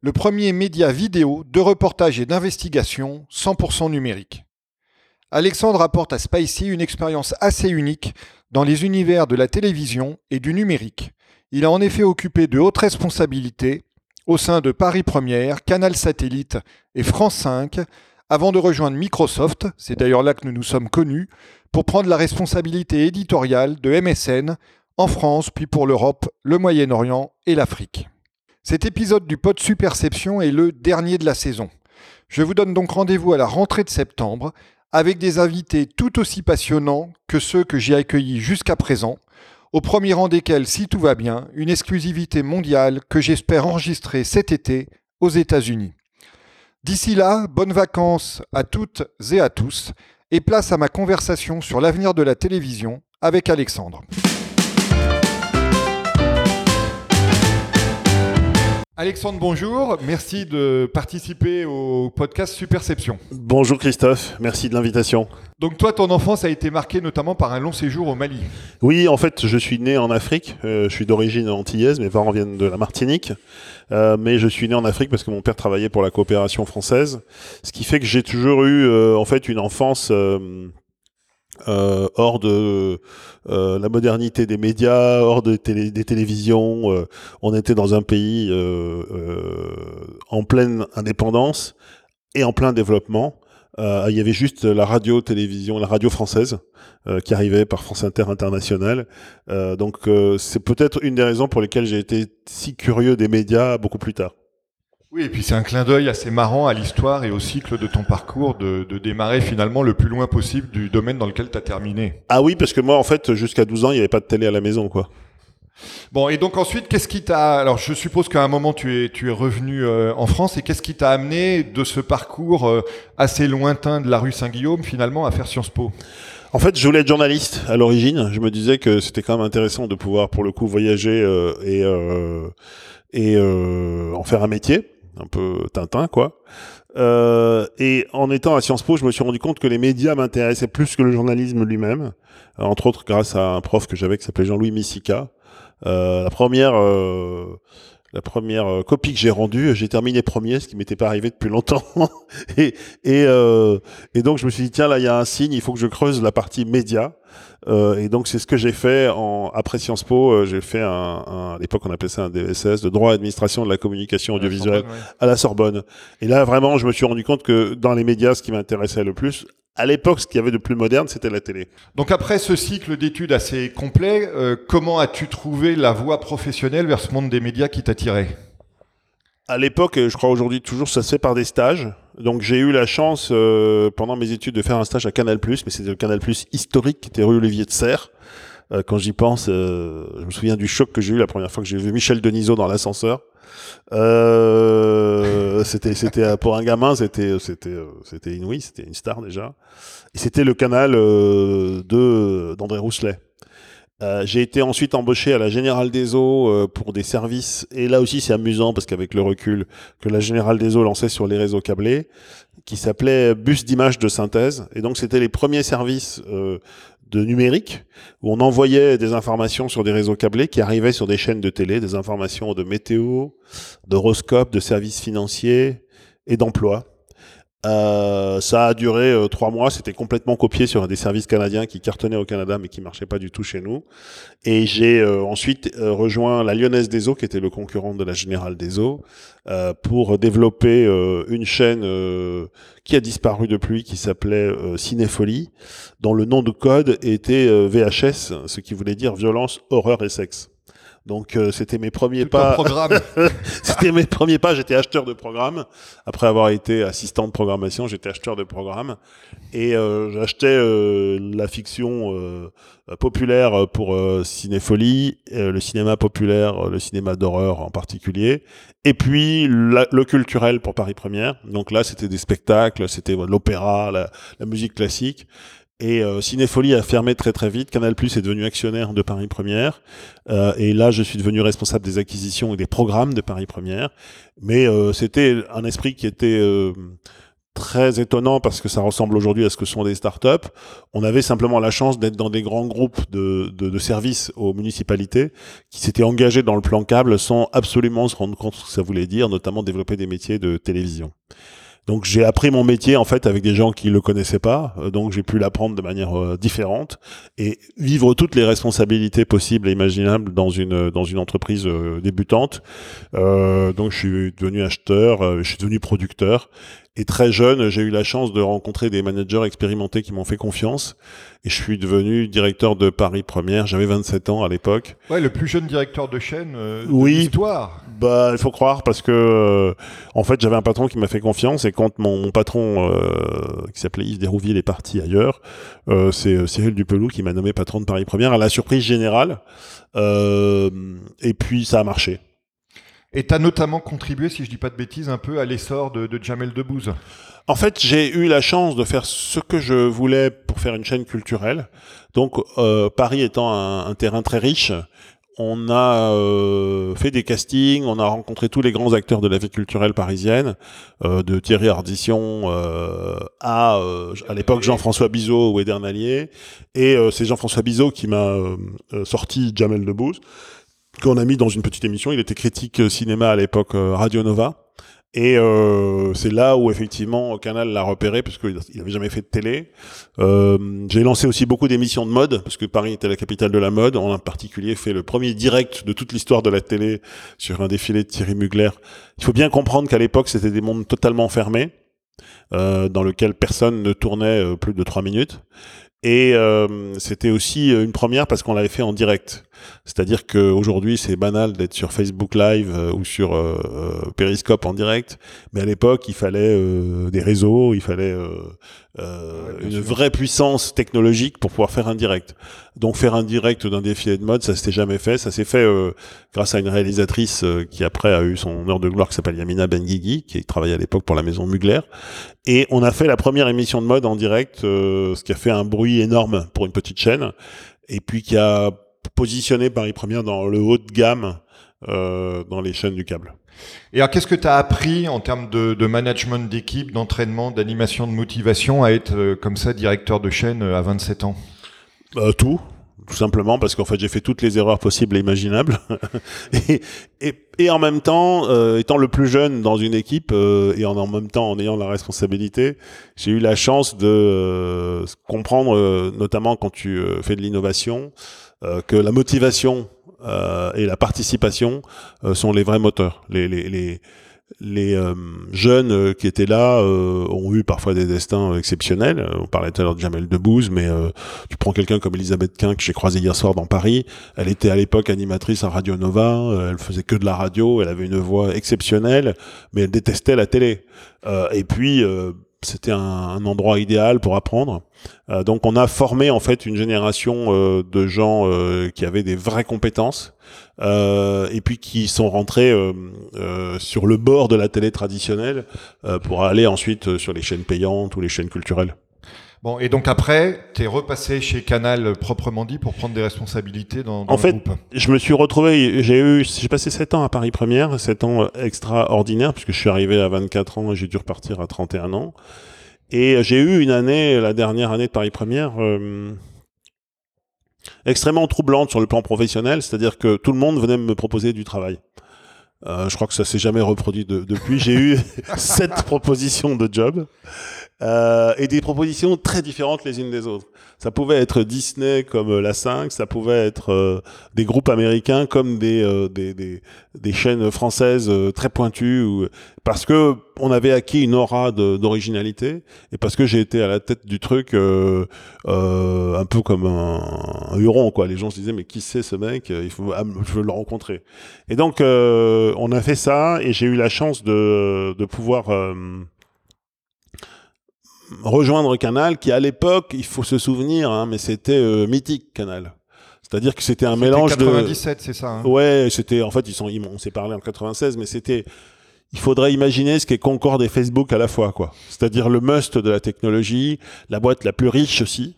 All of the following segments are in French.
le premier média vidéo de reportage et d'investigation 100% numérique. Alexandre apporte à Spicy une expérience assez unique dans les univers de la télévision et du numérique. Il a en effet occupé de hautes responsabilités au sein de Paris Première, Canal Satellite et France 5, avant de rejoindre Microsoft, c'est d'ailleurs là que nous nous sommes connus, pour prendre la responsabilité éditoriale de MSN en France, puis pour l'Europe, le Moyen-Orient et l'Afrique. Cet épisode du Pod Superception est le dernier de la saison. Je vous donne donc rendez-vous à la rentrée de septembre avec des invités tout aussi passionnants que ceux que j'ai accueillis jusqu'à présent, au premier rang desquels, si tout va bien, une exclusivité mondiale que j'espère enregistrer cet été aux États-Unis. D'ici là, bonnes vacances à toutes et à tous, et place à ma conversation sur l'avenir de la télévision avec Alexandre. Alexandre, bonjour. Merci de participer au podcast Superception. Bonjour Christophe, merci de l'invitation. Donc toi, ton enfance a été marquée notamment par un long séjour au Mali. Oui, en fait, je suis né en Afrique. Euh, je suis d'origine antillaise, mes parents viennent de la Martinique. Euh, mais je suis né en Afrique parce que mon père travaillait pour la coopération française. Ce qui fait que j'ai toujours eu euh, en fait une enfance euh, hors de euh, la modernité des médias, hors des télévisions. Euh, on était dans un pays en pleine indépendance et en plein développement. il y avait juste la radio, télévision, la radio française qui arrivait par France Inter International. donc c'est peut-être une des raisons pour lesquelles j'ai été si curieux des médias beaucoup plus tard. Oui, et puis c'est un clin d'œil assez marrant à l'histoire et au cycle de ton parcours de, démarrer finalement le plus loin possible du domaine dans lequel tu as terminé. Ah oui, parce que moi, en fait, jusqu'à 12 ans, il n'y avait pas de télé à la maison, quoi. Bon, et donc ensuite, qu'est-ce qui t'a... Alors, je suppose qu'à un moment, tu es, tu es revenu euh, en France, et qu'est-ce qui t'a amené de ce parcours euh, assez lointain de la rue Saint-Guillaume, finalement, à faire Sciences Po? En fait, je voulais être journaliste à l'origine. Je me disais que c'était quand même intéressant de pouvoir, pour le coup, voyager euh, et, et en faire un métier un peu Tintin, quoi. Euh, et en étant à Sciences Po, je me suis rendu compte que les médias m'intéressaient plus que le journalisme lui-même, euh, entre autres grâce à un prof que j'avais qui s'appelait Jean-Louis Missica. Euh, la première, la première copie que j'ai rendue, j'ai terminé premier, ce qui m'était pas arrivé depuis longtemps. et et, et donc je me suis dit tiens là il y a un signe, il faut que je creuse la partie média. Euh, et donc c'est ce que j'ai fait en, après Sciences Po. Euh, j'ai fait un, un, à l'époque on appelait ça un DSS de droit administration de la communication audiovisuelle à la Sorbonne. Et là vraiment je me suis rendu compte que dans les médias ce qui m'intéressait le plus, à l'époque, ce qu'il y avait de plus moderne, c'était la télé. Donc après ce cycle d'études assez complet, euh, comment as-tu trouvé la voie professionnelle vers ce monde des médias qui t'attirait? À l'époque, je crois aujourd'hui toujours, ça se fait par des stages. Donc j'ai eu la chance euh, pendant mes études de faire un stage à Canal+, mais c'était le Canal+ historique qui était rue Olivier de Serre. Euh, quand j'y pense, euh, je me souviens du choc que j'ai eu la première fois que j'ai vu Michel Denisot dans l'ascenseur. c'était c'était pour un gamin, c'était c'était c'était inouï, c'était une star déjà. Et c'était le canal de d'André Rousselet. Euh, j'ai été ensuite embauché à la Générale des Eaux euh, pour des services. Et là aussi, c'est amusant parce qu'avec le recul que la Générale des Eaux lançait sur les réseaux câblés, qui s'appelait bus d'image de synthèse. Et donc, c'était les premiers services euh, de numérique où on envoyait des informations sur des réseaux câblés qui arrivaient sur des chaînes de télé, des informations de météo, d'horoscope, de services financiers et d'emploi. Euh, ça a duré euh, trois mois. C'était complètement copié sur des services canadiens qui cartonnaient au Canada mais qui marchaient pas du tout chez nous. Et j'ai euh, ensuite rejoint la Lyonnaise des Eaux, qui était le concurrent de la Générale des Eaux, pour développer une chaîne qui a disparu depuis, qui s'appelait Cinéfolie, dont le nom de code était VHS, ce qui voulait dire violence, horreur et sexe. Donc euh, c'était mes premiers Tout pas. c'était mes premiers pas. J'étais acheteur de programme. Après avoir été assistant de programmation, j'étais acheteur de programme et euh, j'achetais euh, la fiction euh, populaire pour euh, Cinéfolie, euh, le cinéma populaire, le cinéma d'horreur en particulier, et puis la- le culturel pour Paris Première. Donc là, c'était des spectacles, c'était l'opéra, la, la musique classique. Et euh, Cinéfolie a fermé très très vite. Canal Plus est devenu actionnaire de Paris Première. Euh, et là, je suis devenu responsable des acquisitions et des programmes de Paris Première. Mais euh, c'était un esprit qui était euh, très étonnant parce que ça ressemble aujourd'hui à ce que sont des startups. On avait simplement la chance d'être dans des grands groupes de, de, de services aux municipalités qui s'étaient engagés dans le plan câble sans absolument se rendre compte de ce que ça voulait dire, notamment développer des métiers de télévision. Donc j'ai appris mon métier en fait avec des gens qui le connaissaient pas, euh, donc j'ai pu l'apprendre de manière euh, différente et vivre toutes les responsabilités possibles et imaginables dans une dans une entreprise euh, débutante. Euh, donc je suis devenu acheteur, euh, je suis devenu producteur et très jeune j'ai eu la chance de rencontrer des managers expérimentés qui m'ont fait confiance et je suis devenu directeur de Paris Première. J'avais 27 ans à l'époque. Ouais, le plus jeune directeur de chaîne euh, de Oui. l'histoire. Bah, il faut croire parce que euh, en fait, j'avais un patron qui m'a fait confiance et quand mon, mon patron euh, qui s'appelait Yves Desrouville est parti ailleurs, euh, c'est euh, Cyril Dupelou qui m'a nommé patron de Paris Première à la surprise générale. Euh, et puis ça a marché. Et tu as notamment contribué, si je dis pas de bêtises, un peu à l'essor de, de Jamel Debbouze. En fait, j'ai eu la chance de faire ce que je voulais pour faire une chaîne culturelle. Donc, euh, Paris étant un, un terrain très riche, on a euh, fait des castings, on a rencontré tous les grands acteurs de la vie culturelle parisienne, euh, de Thierry Ardisson euh, à, euh, à l'époque Jean-François Bizot ou Eder Nallier. Et euh, c'est Jean-François Bizot qui m'a sorti Jamel Debbouze, qu'on a mis dans une petite émission. Il était critique euh, cinéma à l'époque euh, Radio Nova. Et euh, c'est là où effectivement Canal l'a repéré parce qu'il n'avait jamais fait de télé. Euh, J'ai lancé aussi beaucoup d'émissions de mode parce que Paris était la capitale de la mode. On a en particulier fait le premier direct de toute l'histoire de la télé sur un défilé de Thierry Mugler. Il faut bien comprendre qu'à l'époque c'était des mondes totalement fermés euh, dans lesquels personne ne tournait euh, plus de trois minutes. Et euh, c'était aussi euh, une première parce qu'on l'avait fait en direct. C'est-à-dire qu'aujourd'hui, c'est banal d'être sur Facebook Live euh, ou sur euh, Periscope en direct. Mais à l'époque, il fallait des réseaux, il fallait euh, Ouais, une sûr. vraie puissance technologique pour pouvoir faire un direct. Donc faire un direct d'un défilé de mode, ça s'était jamais fait. Ça s'est fait euh, grâce à une réalisatrice euh, qui après a eu son heure de gloire qui s'appelle Yamina Benguigui, qui travaillait à l'époque pour la maison Mugler. Et on a fait la première émission de mode en direct, euh, ce qui a fait un bruit énorme pour une petite chaîne, et puis qui a positionné Paris Première dans le haut de gamme euh, dans les chaînes du câble. Et alors, qu'est-ce que tu as appris en termes de, management d'équipe, d'entraînement, d'animation, de motivation à être euh, comme ça directeur de chaîne euh, à 27 ans? Euh, tout, tout simplement parce qu'en fait j'ai fait toutes les erreurs possibles et imaginables. et, en même temps, étant le plus jeune dans une équipe et en, même temps en ayant la responsabilité, j'ai eu la chance de comprendre, notamment quand tu fais de l'innovation, que la motivation euh, et la participation euh, sont les vrais moteurs. Les, les, les, les euh, jeunes euh, qui étaient là euh, ont eu parfois des destins exceptionnels. Euh, On parlait tout à l'heure de Jamel Debbouze, mais tu prends quelqu'un comme Elisabeth Quint que j'ai croisé hier soir dans Paris. Elle était à l'époque animatrice à Radio Nova. elle faisait que de la radio. Elle avait une voix exceptionnelle, mais elle détestait la télé. Et puis c'était un, endroit idéal pour apprendre. Euh, donc on a formé en fait une génération euh, de gens euh, qui avaient des vraies compétences et puis qui sont rentrés sur le bord de la télé traditionnelle pour aller ensuite sur les chaînes payantes ou les chaînes culturelles. Bon, et donc après, tu es repassé chez Canal proprement dit pour prendre des responsabilités dans, dans En le fait, groupe. Je me suis retrouvé, j'ai eu, j'ai passé 7 ans à Paris Première, 7 ans extraordinaires puisque je suis arrivé à 24 ans et j'ai dû repartir à 31 ans. Et j'ai eu une année, la dernière année de Paris Première, euh, extrêmement troublante sur le plan professionnel, c'est-à-dire que tout le monde venait me proposer du travail. Euh, je crois que ça s'est jamais reproduit de- depuis. J'ai eu sept propositions de job euh, et des propositions très différentes les unes des autres. Ça pouvait être Disney comme euh, la 5, ça pouvait être euh, des groupes américains comme des, euh, des, des, des chaînes françaises euh, très pointues, ou, parce que on avait acquis une aura d'originalité et parce que j'ai été à la tête du truc euh, euh, un peu comme un, un huron quoi. Les gens se disaient mais qui c'est ce mec? Il faut, ah, je veux le rencontrer. Et donc euh, on a fait ça et j'ai eu la chance de, de pouvoir rejoindre Canal, qui à l'époque, il faut se souvenir, hein, mais c'était mythique Canal. C'est-à-dire que c'était un mélange de 97, c'est ça. hein Ouais, c'était en fait ils sont ils on s'est parlé en 96 mais c'était il faudrait imaginer ce qu'est Concorde et Facebook à la fois quoi. C'est-à-dire le must de la technologie, la boîte la plus riche aussi.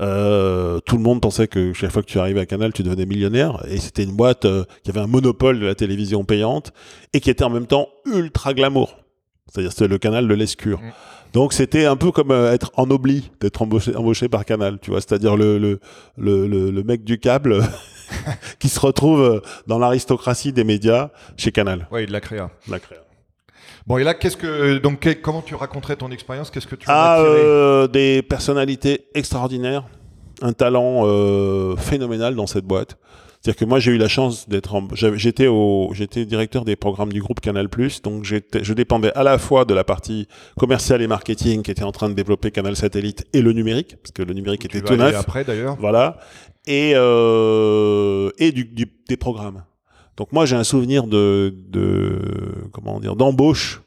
Euh, tout le monde pensait que chaque fois que tu arrivais à Canal, tu devenais millionnaire et c'était une boîte euh, qui avait un monopole de la télévision payante et qui était en même temps ultra glamour. C'est-à-dire c'était le canal de l'escure. Mm. Donc c'était un peu comme euh, être ennobli d'être embauché, embauché par Canal, tu vois, c'est-à-dire le, le, le, le, mec du câble qui se retrouve euh, dans l'aristocratie des médias chez Canal. Oui, de la créa. La créa. Bon, et là, qu'est-ce que donc comment tu raconterais ton expérience? Qu'est-ce que tu en as Ah, tiré? euh, des personnalités extraordinaires, un talent euh, phénoménal dans cette boîte. C'est-à-dire que moi j'ai eu la chance d'être, en- j'étais au, j'étais directeur des programmes du groupe Canal+, donc j'étais, je dépendais à la fois de la partie commerciale et marketing qui était en train de développer Canal Satellite et le numérique, parce que le numérique Tu était tout neuf. après d'ailleurs. Voilà. Et, euh, et du, du- des programmes. Donc moi j'ai un souvenir de, de comment dire d'embauche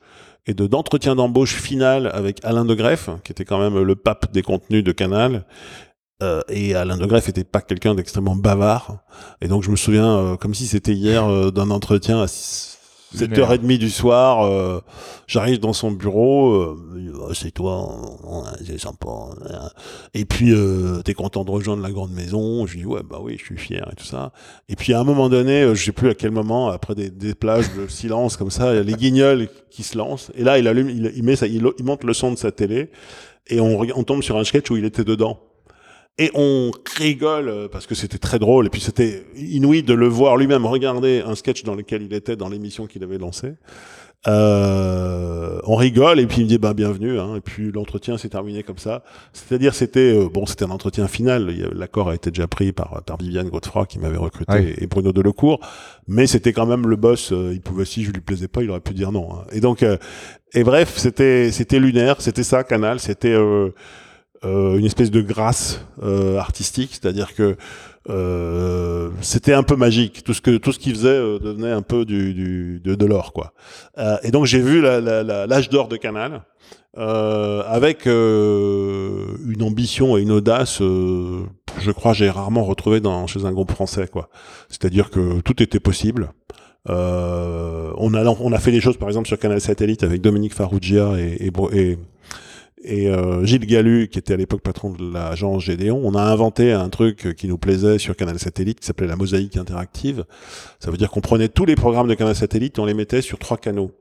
et de d'entretien d'embauche final avec Alain de Greff, qui était quand même le pape des contenus de Canal. Euh, et Alain de Greff était pas quelqu'un d'extrêmement bavard. Et donc je me souviens, euh, comme si c'était hier, euh, d'un entretien à 7h30 du soir. euh, J'arrive dans son bureau, euh, c'est toi, ouais, c'est sympa. hein. Et puis, euh, t'es content de rejoindre la grande maison Je lui dis, ouais, bah oui, je suis fier et tout ça. Et puis, à un moment donné, euh, je sais plus à quel moment, après des, des plages de silence comme ça, il y a les guignols qui se lancent. Et là, il allume, il, il met ça, il, il monte le son de sa télé. Et on tombe sur un sketch où il était dedans. Et on rigole euh, parce que c'était très drôle. Et puis c'était inouï de le voir lui-même regarder un sketch dans lequel il était dans l'émission qu'il avait lancée. Euh, on rigole et puis il me dit bah bienvenue. Hein, et puis l'entretien s'est terminé comme ça. C'est-à-dire c'était euh, bon, c'était un entretien final. L'accord a été déjà pris par par Viviane Godefroy qui m'avait recruté et Bruno Delecourt. Mais c'était quand même le boss. euh, il pouvait si je lui plaisais pas, il aurait pu dire non. hein. Et donc euh, et bref, c'était c'était lunaire. C'était ça, Canal. C'était euh, une espèce de grâce euh, artistique, c'est-à-dire que euh, c'était un peu magique. Tout ce que tout ce qu'il faisait euh, devenait un peu du, du de, de l'or, quoi. Euh, et donc j'ai vu l'âge d'or de Canal euh, avec une ambition et une audace. je crois j'ai rarement retrouvé dans chez un groupe français, quoi. C'est-à-dire que tout était possible. On a on a fait des choses par exemple sur Canal Satellite avec Dominique Farrugia et, et et euh, Gilles Gallu, qui était à l'époque patron de l'agence Gédéon, on a inventé un truc qui nous plaisait sur Canal Satellite, qui s'appelait la mosaïque interactive. Ça veut dire qu'on prenait tous les programmes de Canal Satellite et on les mettait sur trois canaux.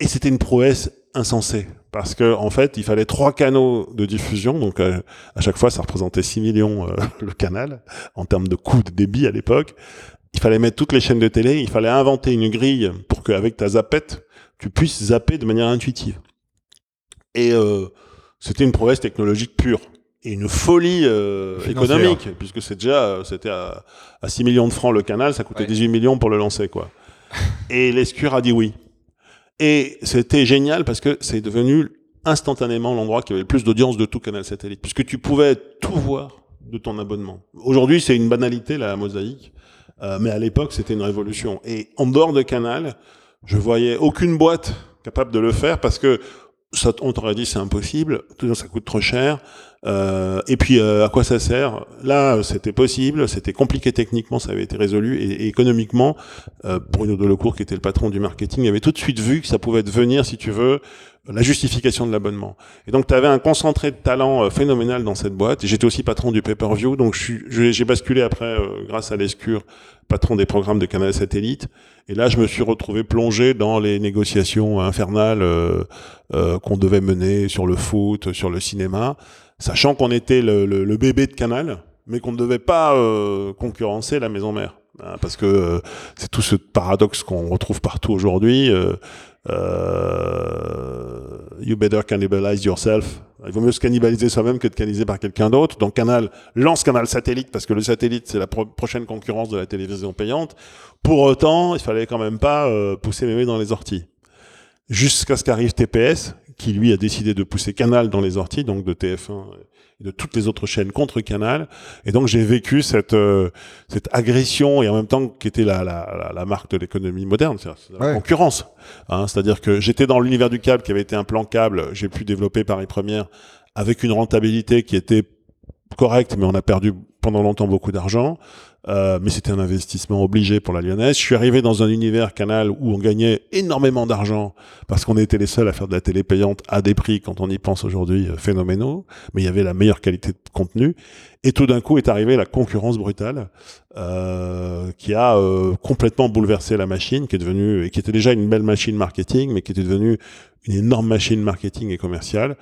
Et c'était une prouesse insensée, parce que en fait, il fallait trois canaux de diffusion, donc euh, à chaque fois, ça représentait 6 millions euh, le canal, en termes de coût de débit à l'époque. Il fallait mettre toutes les chaînes de télé, il fallait inventer une grille pour qu'avec ta zappette, tu puisses zapper de manière intuitive. Et euh, c'était une prouesse technologique pure et une folie euh, économique, puisque c'est déjà euh, c'était à, à 6 millions de francs le canal, ça coûtait Ouais. 18 millions pour le lancer, quoi. Et l'escure a dit oui. Et c'était génial parce que c'est devenu instantanément l'endroit qui avait le plus d'audience de tout canal satellite, puisque tu pouvais tout voir de ton abonnement. Aujourd'hui, c'est une banalité la mosaïque, euh, mais à l'époque, c'était une révolution. Et en dehors de canal, je voyais aucune boîte capable de le faire parce que ça, on t'aurait dit c'est impossible, tout ça coûte trop cher. Euh, et puis euh, à quoi ça sert? Là, c'était possible, c'était compliqué techniquement, ça avait été résolu et, économiquement, euh, Bruno Delecourt, qui était le patron du marketing, avait tout de suite vu que ça pouvait devenir, si tu veux, la justification de l'abonnement. Et donc, tu avais un concentré de talent euh, phénoménal dans cette boîte. J'étais aussi patron du pay-per-view, donc j'ai basculé après, euh, grâce à l'escure, patron des programmes de Canal Satellite. Et là, je me suis retrouvé plongé dans les négociations infernales euh, euh, qu'on devait mener sur le foot, sur le cinéma, sachant qu'on était le, le- le bébé de Canal, mais qu'on ne devait pas euh, concurrencer la maison mère. hein, parce que euh, c'est tout ce paradoxe qu'on retrouve partout aujourd'hui. Euh, euh, you better cannibalize yourself. Il vaut mieux se cannibaliser soi-même que de cannibaliser par quelqu'un d'autre. Donc Canal lance Canal Satellite parce que le satellite c'est la prochaine concurrence de la télévision payante. Pour autant, il fallait quand même pas euh, pousser mémé dans les orties. Jusqu'à ce qu'arrive TPS, qui lui a décidé de pousser Canal dans les orties, donc de TF1 de toutes les autres chaînes contre Canal. Et donc j'ai vécu cette euh, cette agression et en même temps qui était la, la, la marque de l'économie moderne, c'est la concurrence. Hein, C'est-à-dire que j'étais dans l'univers du câble qui avait été un plan câble, j'ai pu développer Paris Première avec une rentabilité qui était correcte, mais on a perdu pendant longtemps beaucoup d'argent. Euh, mais c'était un investissement obligé pour la Lyonnaise. Je suis arrivé dans un univers canal où on gagnait énormément d'argent parce qu'on était les seuls à faire de la télé payante à des prix, quand on y pense aujourd'hui, euh, phénoménaux. Mais il y avait la meilleure qualité de contenu. Et tout d'un coup est arrivée la concurrence brutale euh, qui a euh, complètement bouleversé la machine, qui est devenue et qui était déjà une belle machine marketing, mais qui était devenue une énorme machine marketing et commerciale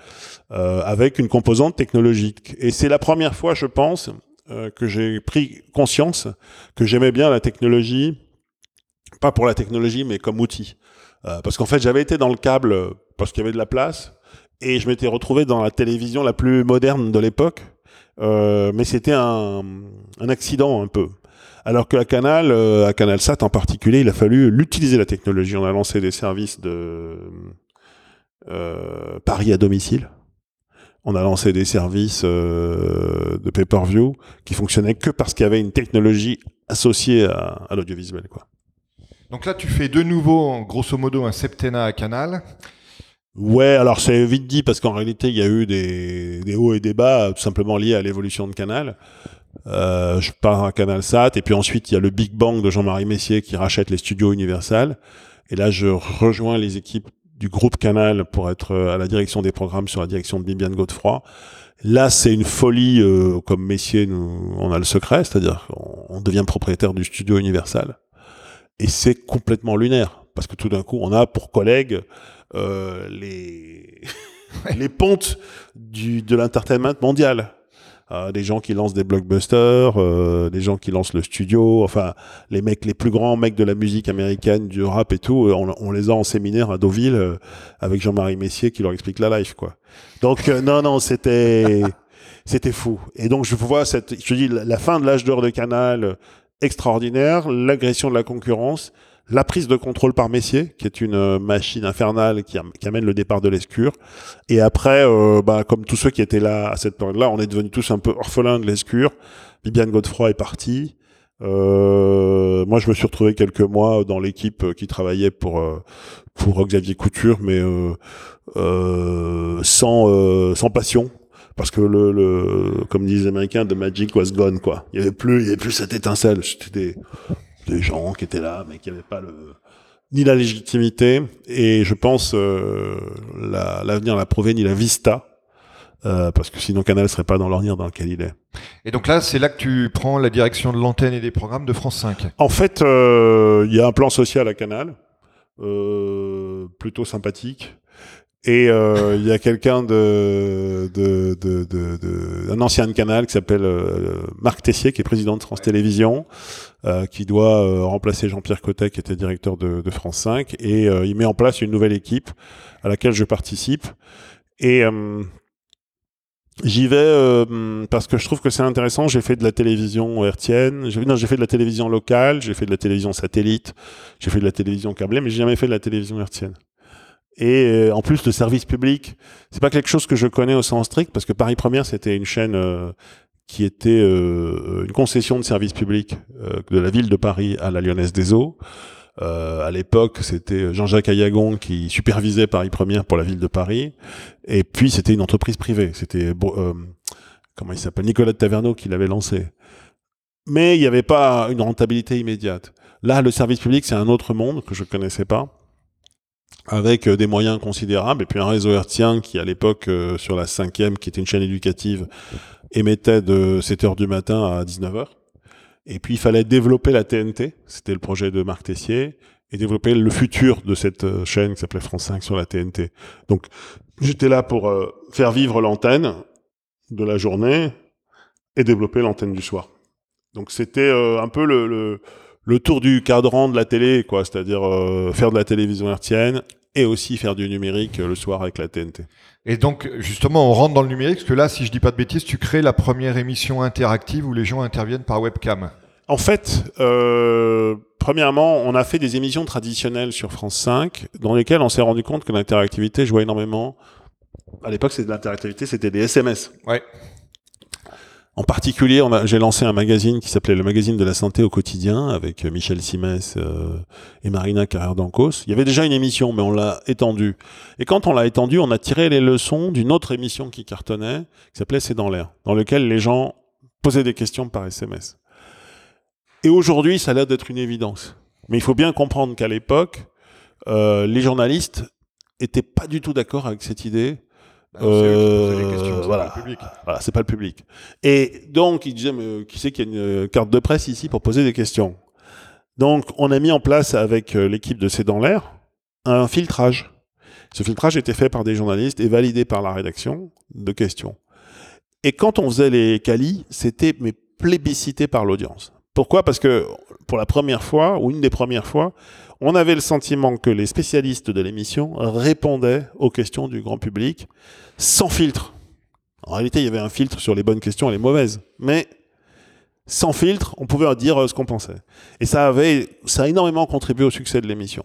euh, avec une composante technologique. Et c'est la première fois, je pense, euh, que j'ai pris conscience que j'aimais bien la technologie, pas pour la technologie, mais comme outil. Euh, parce qu'en fait, j'avais été dans le câble parce qu'il y avait de la place, et je m'étais retrouvé dans la télévision la plus moderne de l'époque, euh, mais c'était un, un, accident un peu. Alors Canal, euh, à Canal Sat en particulier, il a fallu l'utiliser la technologie. On a lancé des services de euh, Paris à domicile on a lancé des services euh, de pay-per-view qui fonctionnaient que parce qu'il y avait une technologie associée à, l'audiovisuel. Quoi. Donc là, tu fais de nouveau, grosso modo, un septennat à Canal. Ouais, alors c'est vite dit parce qu'en réalité, il y a eu des, hauts et des bas, tout simplement liés à l'évolution de Canal. Euh, je pars à Canal Sat, et puis ensuite, il y a le Big Bang de Jean-Marie Messier qui rachète les studios Universal. Et là, je rejoins les équipes du groupe Canal pour être euh, à la direction des programmes sur la direction de Bibiane Godefroy. Là, c'est une folie, euh, comme Messier, nous, on a le secret, c'est-à-dire qu'on devient propriétaire du studio Universal. Et c'est complètement lunaire, parce que tout d'un coup, on a pour collègues euh, les, les pontes du, de l'entertainment mondial euh, des gens qui lancent des blockbusters, euh, des gens qui lancent le studio, enfin les mecs, les plus grands mecs de la musique américaine, du rap et tout, euh, on, on les a en séminaire à Deauville euh, avec Jean-Marie Messier qui leur explique la life quoi. Donc non non c'était c'était fou. Et donc je vois cette, je dis la fin de l'âge d'or de Canal extraordinaire, l'agression de la concurrence la prise de contrôle par Messier, qui est une euh, machine infernale qui, amène le départ de l'escure. Et après, euh, bah, comme tous ceux qui étaient là à cette période-là, on est devenus tous un peu orphelins de l'escure. Viviane Godefroy est partie. Euh, moi, je me suis retrouvé quelques mois dans l'équipe qui travaillait pour pour Xavier Couture, mais sans sans passion, parce que le, le comme disent les Américains, the magic was gone quoi. Il y avait plus il y avait plus cette étincelle. C'était des des gens qui étaient là, mais qui n'avaient pas le ni la légitimité et je pense euh, l'avenir l'a prouvé ni la vista euh, parce que sinon Canal serait pas dans l'ornière dans lequel il est. Et donc là, c'est là que tu prends la direction de l'antenne et des programmes de France 5. En fait, euh, il y a un plan social à Canal, plutôt sympathique. Et euh, il y a quelqu'un de, de, de, de, un ancien de Canal qui s'appelle euh, Marc Tessier, qui est président de France Télévisions, euh, qui doit euh, remplacer Jean-Pierre Cotet, qui était directeur de, de France 5, et euh, il met en place une nouvelle équipe à laquelle je participe. Et j'y vais parce que je trouve que c'est intéressant. J'ai fait de la télévision hertzienne, non, j'ai fait de la télévision locale, j'ai fait de la télévision satellite, j'ai fait de la télévision câblée, mais j'ai jamais fait de la télévision hertzienne. Et euh, en plus, le service public, c'est pas quelque chose que je connais au sens strict, parce que Paris Première, c'était une chaîne euh, qui était euh, une concession de service public de la ville de Paris à la Lyonnaise des Eaux. à l'époque, c'était Jean-Jacques Ayagon qui supervisait Paris Première pour la ville de Paris. Et puis, c'était une entreprise privée. C'était comment il s'appelle Nicolas de Taverneau qui l'avait lancé. Mais il n'y avait pas une rentabilité immédiate. Là, le service public, c'est un autre monde que je connaissais pas avec euh, des moyens considérables, et puis un réseau hertzien qui, à l'époque, euh, sur la cinquième, qui était une chaîne éducative, émettait de 7 heures du matin à 19 heures. Et puis, il fallait développer la TNT, c'était le projet de Marc Tessier, et développer le futur de cette euh, chaîne qui s'appelait France 5 sur la TNT. Donc, j'étais là pour faire vivre l'antenne de la journée et développer l'antenne du soir. Donc, c'était un peu le, le le tour du cadran de la télé, quoi, c'est-à-dire euh, faire de la télévision hertzienne et aussi faire du numérique euh, le soir avec la TNT. Et donc, justement, on rentre dans le numérique, parce que là, si je dis pas de bêtises, tu crées la première émission interactive où les gens interviennent par webcam. En fait, euh, premièrement, on a fait des émissions traditionnelles sur France 5, dans lesquelles on s'est rendu compte que l'interactivité jouait énormément. À l'époque, c'était de l'interactivité, c'était des SMS. Ouais. En particulier, j'ai lancé un magazine qui s'appelait le magazine de la santé au quotidien avec euh, Michel Simès euh, et Marina Carrère d'Ancos. Il y avait déjà une émission, mais on l'a étendue. Et quand on l'a étendue, on a tiré les leçons d'une autre émission qui cartonnait, qui s'appelait C'est dans l'air, dans lequel les gens posaient des questions par SMS. Et aujourd'hui, ça a l'air d'être une évidence. Mais il faut bien comprendre qu'à l'époque, euh, les journalistes étaient pas du tout d'accord avec cette idée. Bah, Euh, c'est voilà. pas le public. Voilà, c'est pas le public. Et donc, il disait, mais euh, qui c'est qui a une euh, carte de presse ici pour poser des questions? Donc, on a mis en place avec l'équipe de C'est dans l'air un filtrage. Ce filtrage était fait par des journalistes et validé par la rédaction de questions. Et quand on faisait les qualis, c'était mais plébiscité par l'audience. Pourquoi? Parce que pour la première fois, ou une des premières fois, on avait le sentiment que les spécialistes de l'émission répondaient aux questions du grand public sans filtre. En réalité, il y avait un filtre sur les bonnes questions et les mauvaises. Mais sans filtre, on pouvait dire euh, ce qu'on pensait. Et ça, avait, ça a énormément contribué au succès de l'émission.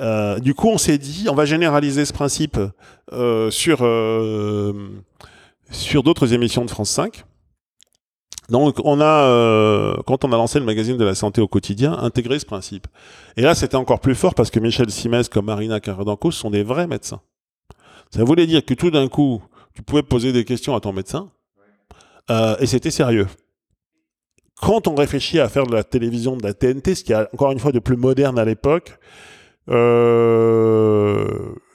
Euh, du coup, on s'est dit, on va généraliser ce principe euh, sur, sur d'autres émissions de France 5. Donc, on a, euh, quand on a lancé le magazine de la santé au quotidien, intégré ce principe. Et là, c'était encore plus fort parce que Michel Simès comme Marina Carredanco sont des vrais médecins. Ça voulait dire que tout d'un coup, tu pouvais poser des questions à ton médecin, euh, et c'était sérieux. Quand on réfléchit à faire de la télévision, de la TNT, ce qui est encore une fois de plus moderne à l'époque, euh,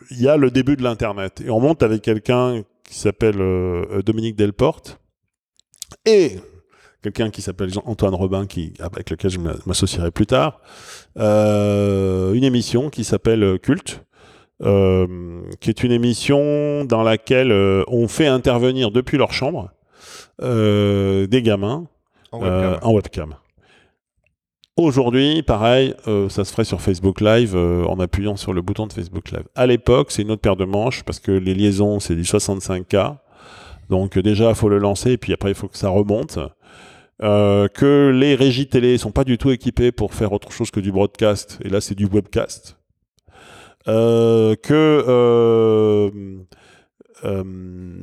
il y a le début de l'Internet. Et on monte avec quelqu'un qui s'appelle euh, Dominique Delporte, et quelqu'un qui s'appelle Antoine Robin, qui, avec lequel je m'a- m'associerai plus tard, euh, une émission qui s'appelle Culte, euh, qui est une émission dans laquelle euh, on fait intervenir depuis leur chambre euh, des gamins En euh, webcam. en webcam. Aujourd'hui, pareil, euh, ça se ferait sur Facebook Live euh, en appuyant sur le bouton de Facebook Live. À l'époque, c'est une autre paire de manches parce que les liaisons, c'est du 65K. Donc euh, déjà, il faut le lancer et puis après, il faut que ça remonte. Euh, que les régies télé sont pas du tout équipées pour faire autre chose que du broadcast. Et là, c'est du webcast. Euh, que euh,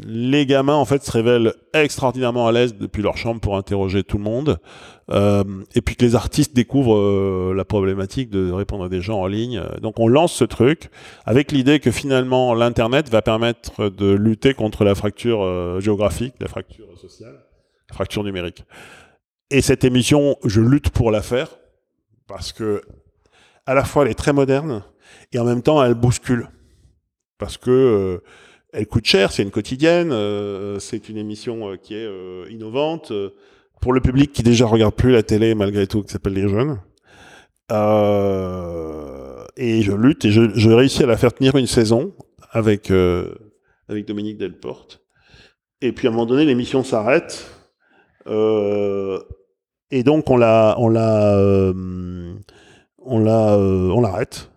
les gamins en fait se révèlent extraordinairement à l'aise depuis leur chambre pour interroger tout le monde et puis que les artistes découvrent la problématique de répondre à des gens en ligne donc on lance ce truc avec l'idée que finalement l'internet va permettre de lutter contre la fracture géographique la fracture sociale la fracture numérique et cette émission je lutte pour la faire parce que à la fois elle est très moderne et en même temps elle bouscule parce que euh, elle coûte cher, c'est une quotidienne, euh, c'est une émission euh, qui est innovante pour le public qui déjà regarde plus la télé malgré tout, qui s'appelle les jeunes. Et je lutte et je, réussis à la faire tenir une saison avec avec Dominique Delporte. Et puis à un moment donné, l'émission s'arrête. Et donc on la on la euh, on la euh, on l'arrête.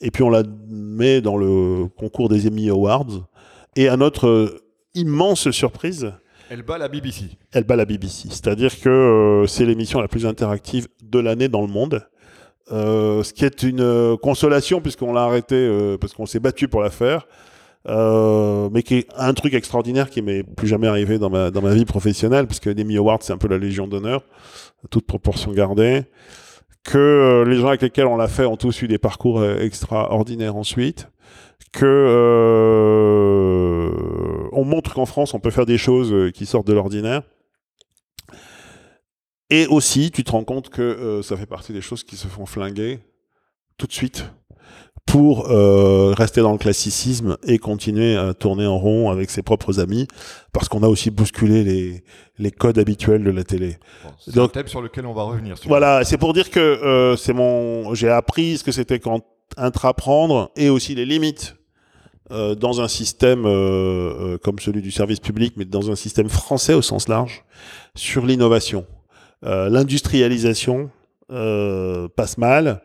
Et puis on la met dans le concours des Emmy Awards. Et à notre euh, immense surprise, Elle bat la BBC. elle bat la BBC. C'est-à-dire que c'est l'émission la plus interactive de l'année dans le monde. Ce qui est une consolation puisqu'on l'a arrêté, euh, parce qu'on s'est battu pour la faire. Euh, mais qui est un truc extraordinaire qui m'est plus jamais arrivé dans ma, dans ma vie professionnelle, puisque les Emmy Awards, c'est un peu la Légion d'honneur, toute proportion gardée. Que euh, les gens avec lesquels on l'a fait ont tous eu des parcours euh, extraordinaires ensuite. Que on montre qu'en France, on peut faire des choses qui sortent de l'ordinaire. Et aussi, tu te rends compte que ça fait partie des choses qui se font flinguer tout de suite pour euh, rester dans le classicisme et continuer à tourner en rond avec ses propres amis, parce qu'on a aussi bousculé les, les codes habituels de la télé. Bon, c'est Donc- un thème sur lequel on va revenir. Voilà, c'est pour dire que euh, c'est mon, j'ai appris ce que c'était qu'intraprendre et aussi les limites euh, dans un système euh, euh, comme celui du service public, mais dans un système français au sens large, sur l'innovation, Euh, l'industrialisation. euh, passe mal.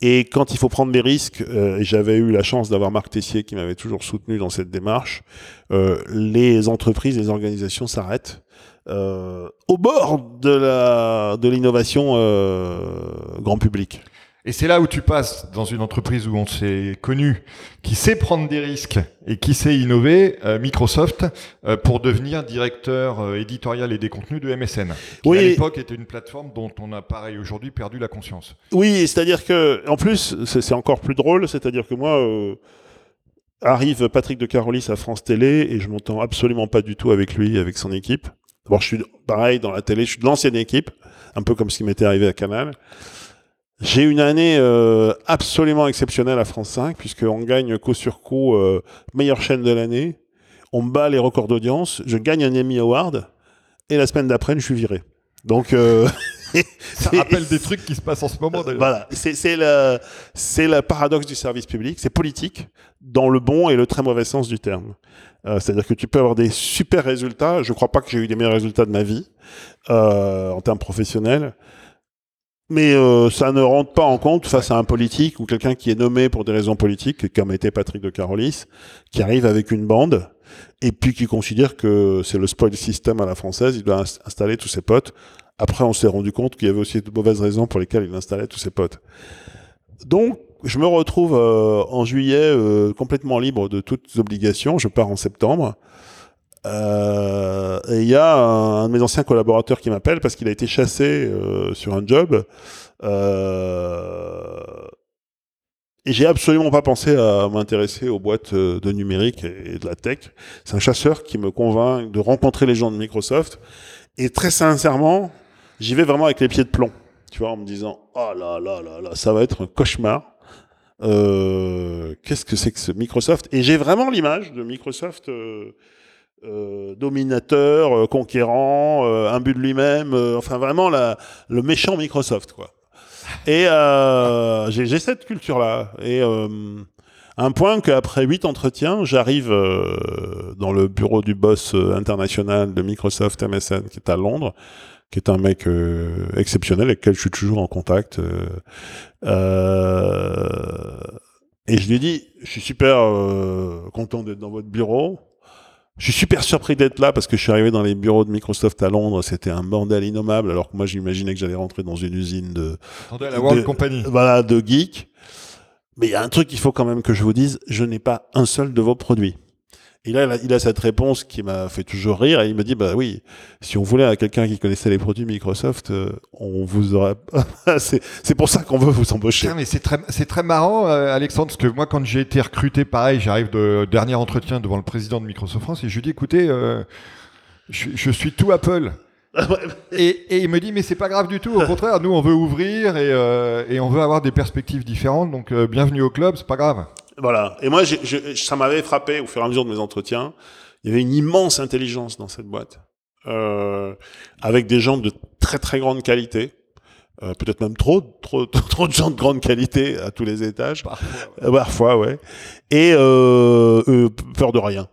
Et quand il faut prendre des risques, euh, et j'avais eu la chance d'avoir Marc Tessier qui m'avait toujours soutenu dans cette démarche, euh, les entreprises, les organisations s'arrêtent euh, au bord de la de l'innovation euh, grand public. Et c'est là où tu passes dans une entreprise où on s'est connu, qui sait prendre des risques et qui sait innover, euh, Microsoft, euh, pour devenir directeur euh, éditorial et des contenus de MSN. Qui Oui. à l'époque était une plateforme dont on a pareil aujourd'hui perdu la conscience. Oui, c'est-à-dire que, en plus, c'est encore plus drôle, c'est-à-dire que moi, arrive Patrick de Carolis à France Télé et je m'entends absolument pas du tout avec lui, avec son équipe. D'abord, je suis pareil dans la télé, je suis de l'ancienne équipe, un peu comme ce qui m'était arrivé à Canal. J'ai une année euh, absolument exceptionnelle à France 5, puisqu'on gagne coup sur coup euh, meilleure chaîne de l'année. On bat les records d'audience, je gagne un Emmy Award, et la semaine d'après, je suis viré. Donc, euh, Ça rappelle des trucs qui se passent en ce moment voilà, c'est le, le paradoxe du service public, c'est politique dans le bon et le très mauvais sens du terme. Euh, C'est-à-dire que tu peux avoir des super résultats. Je crois pas que j'ai eu des meilleurs résultats de ma vie euh, en termes professionnels, mais euh, ça ne rentre pas en compte face à un politique ou quelqu'un qui est nommé pour des raisons politiques, comme était Patrick de Carolis, qui arrive avec une bande et puis qui considère que c'est le spoil system à la française. Il doit ins- installer tous ses potes. Après, on s'est rendu compte qu'il y avait aussi de mauvaises raisons pour lesquelles il installait tous ses potes. Donc, je me retrouve euh, en juillet euh, complètement libre de toutes obligations. Je pars en septembre. Euh, et il y a un, de mes anciens collaborateurs qui m'appelle parce qu'il a été chassé euh, sur un job. Euh, et j'ai absolument pas pensé à m'intéresser aux boîtes euh, de numérique et de la tech. C'est un chasseur qui me convainc de rencontrer les gens de Microsoft. Et très sincèrement, j'y vais vraiment avec les pieds de plomb. Tu vois, en me disant, oh là là là là, ça va être un cauchemar. Euh, Qu'est-ce que c'est que ce Microsoft? Et j'ai vraiment l'image de Microsoft euh, euh, dominateur, euh, conquérant, euh, imbu de lui-même. euh, enfin, vraiment la, le méchant Microsoft, quoi. Et euh, j'ai cette culture-là. Et euh, un point qu'après huit entretiens, j'arrive dans le bureau du boss international de Microsoft MSN qui est à Londres, qui est un mec exceptionnel avec lequel je suis toujours en contact. et je lui dis, je suis super content d'être dans votre bureau. Je suis super surpris d'être là parce que je suis arrivé dans les bureaux de Microsoft à Londres. C'était un bordel innommable alors que moi j'imaginais que j'allais rentrer dans une usine de, Attendez la World de- Company. voilà, de geek. Mais il y a un truc qu'il faut quand même que je vous dise, je n'ai pas un seul de vos produits. Et là, il a, cette réponse qui m'a fait toujours rire. Et il me dit, bah oui, si on voulait à quelqu'un qui connaissait les produits Microsoft, euh, on vous aurait. c'est c'est pour ça qu'on veut vous embaucher. Mais c'est très, c'est très marrant, euh, Alexandre, parce que moi, quand j'ai été recruté, pareil, j'arrive de dernier entretien devant le président de Microsoft France et je lui dis, écoutez, euh, je, je suis tout Apple. et, et il me dit, mais c'est pas grave du tout. Au contraire, nous, on veut ouvrir et, euh, et on veut avoir des perspectives différentes. Donc, euh, bienvenue au club, c'est pas grave. Voilà. Et moi, j'ai- je- ça m'avait frappé au fur et à mesure de mes entretiens. Il y avait une immense intelligence dans cette boîte, euh, avec des gens de très très grande qualité. Euh, peut-être même trop, trop, trop de gens de grande qualité à tous les étages. Parfois, Parfois, ouais. Et euh, euh, peur de rien.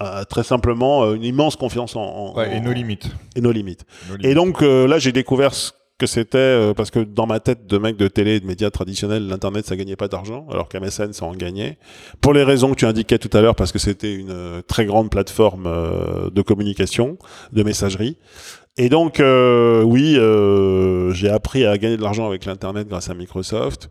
Euh, très simplement, euh, une immense confiance en, en- ouais, et en- nos limites. et nos limites. Et donc euh, là, j'ai découvert ce c'était euh, parce que dans ma tête de mec de télé et de médias traditionnels, l'internet ça gagnait pas d'argent, alors qu'MSN ça en gagnait. Pour les raisons que tu indiquais tout à l'heure, parce que c'était une euh, très grande plateforme euh, de communication, de messagerie. Et donc oui, j'ai appris à gagner de l'argent avec l'internet grâce à Microsoft.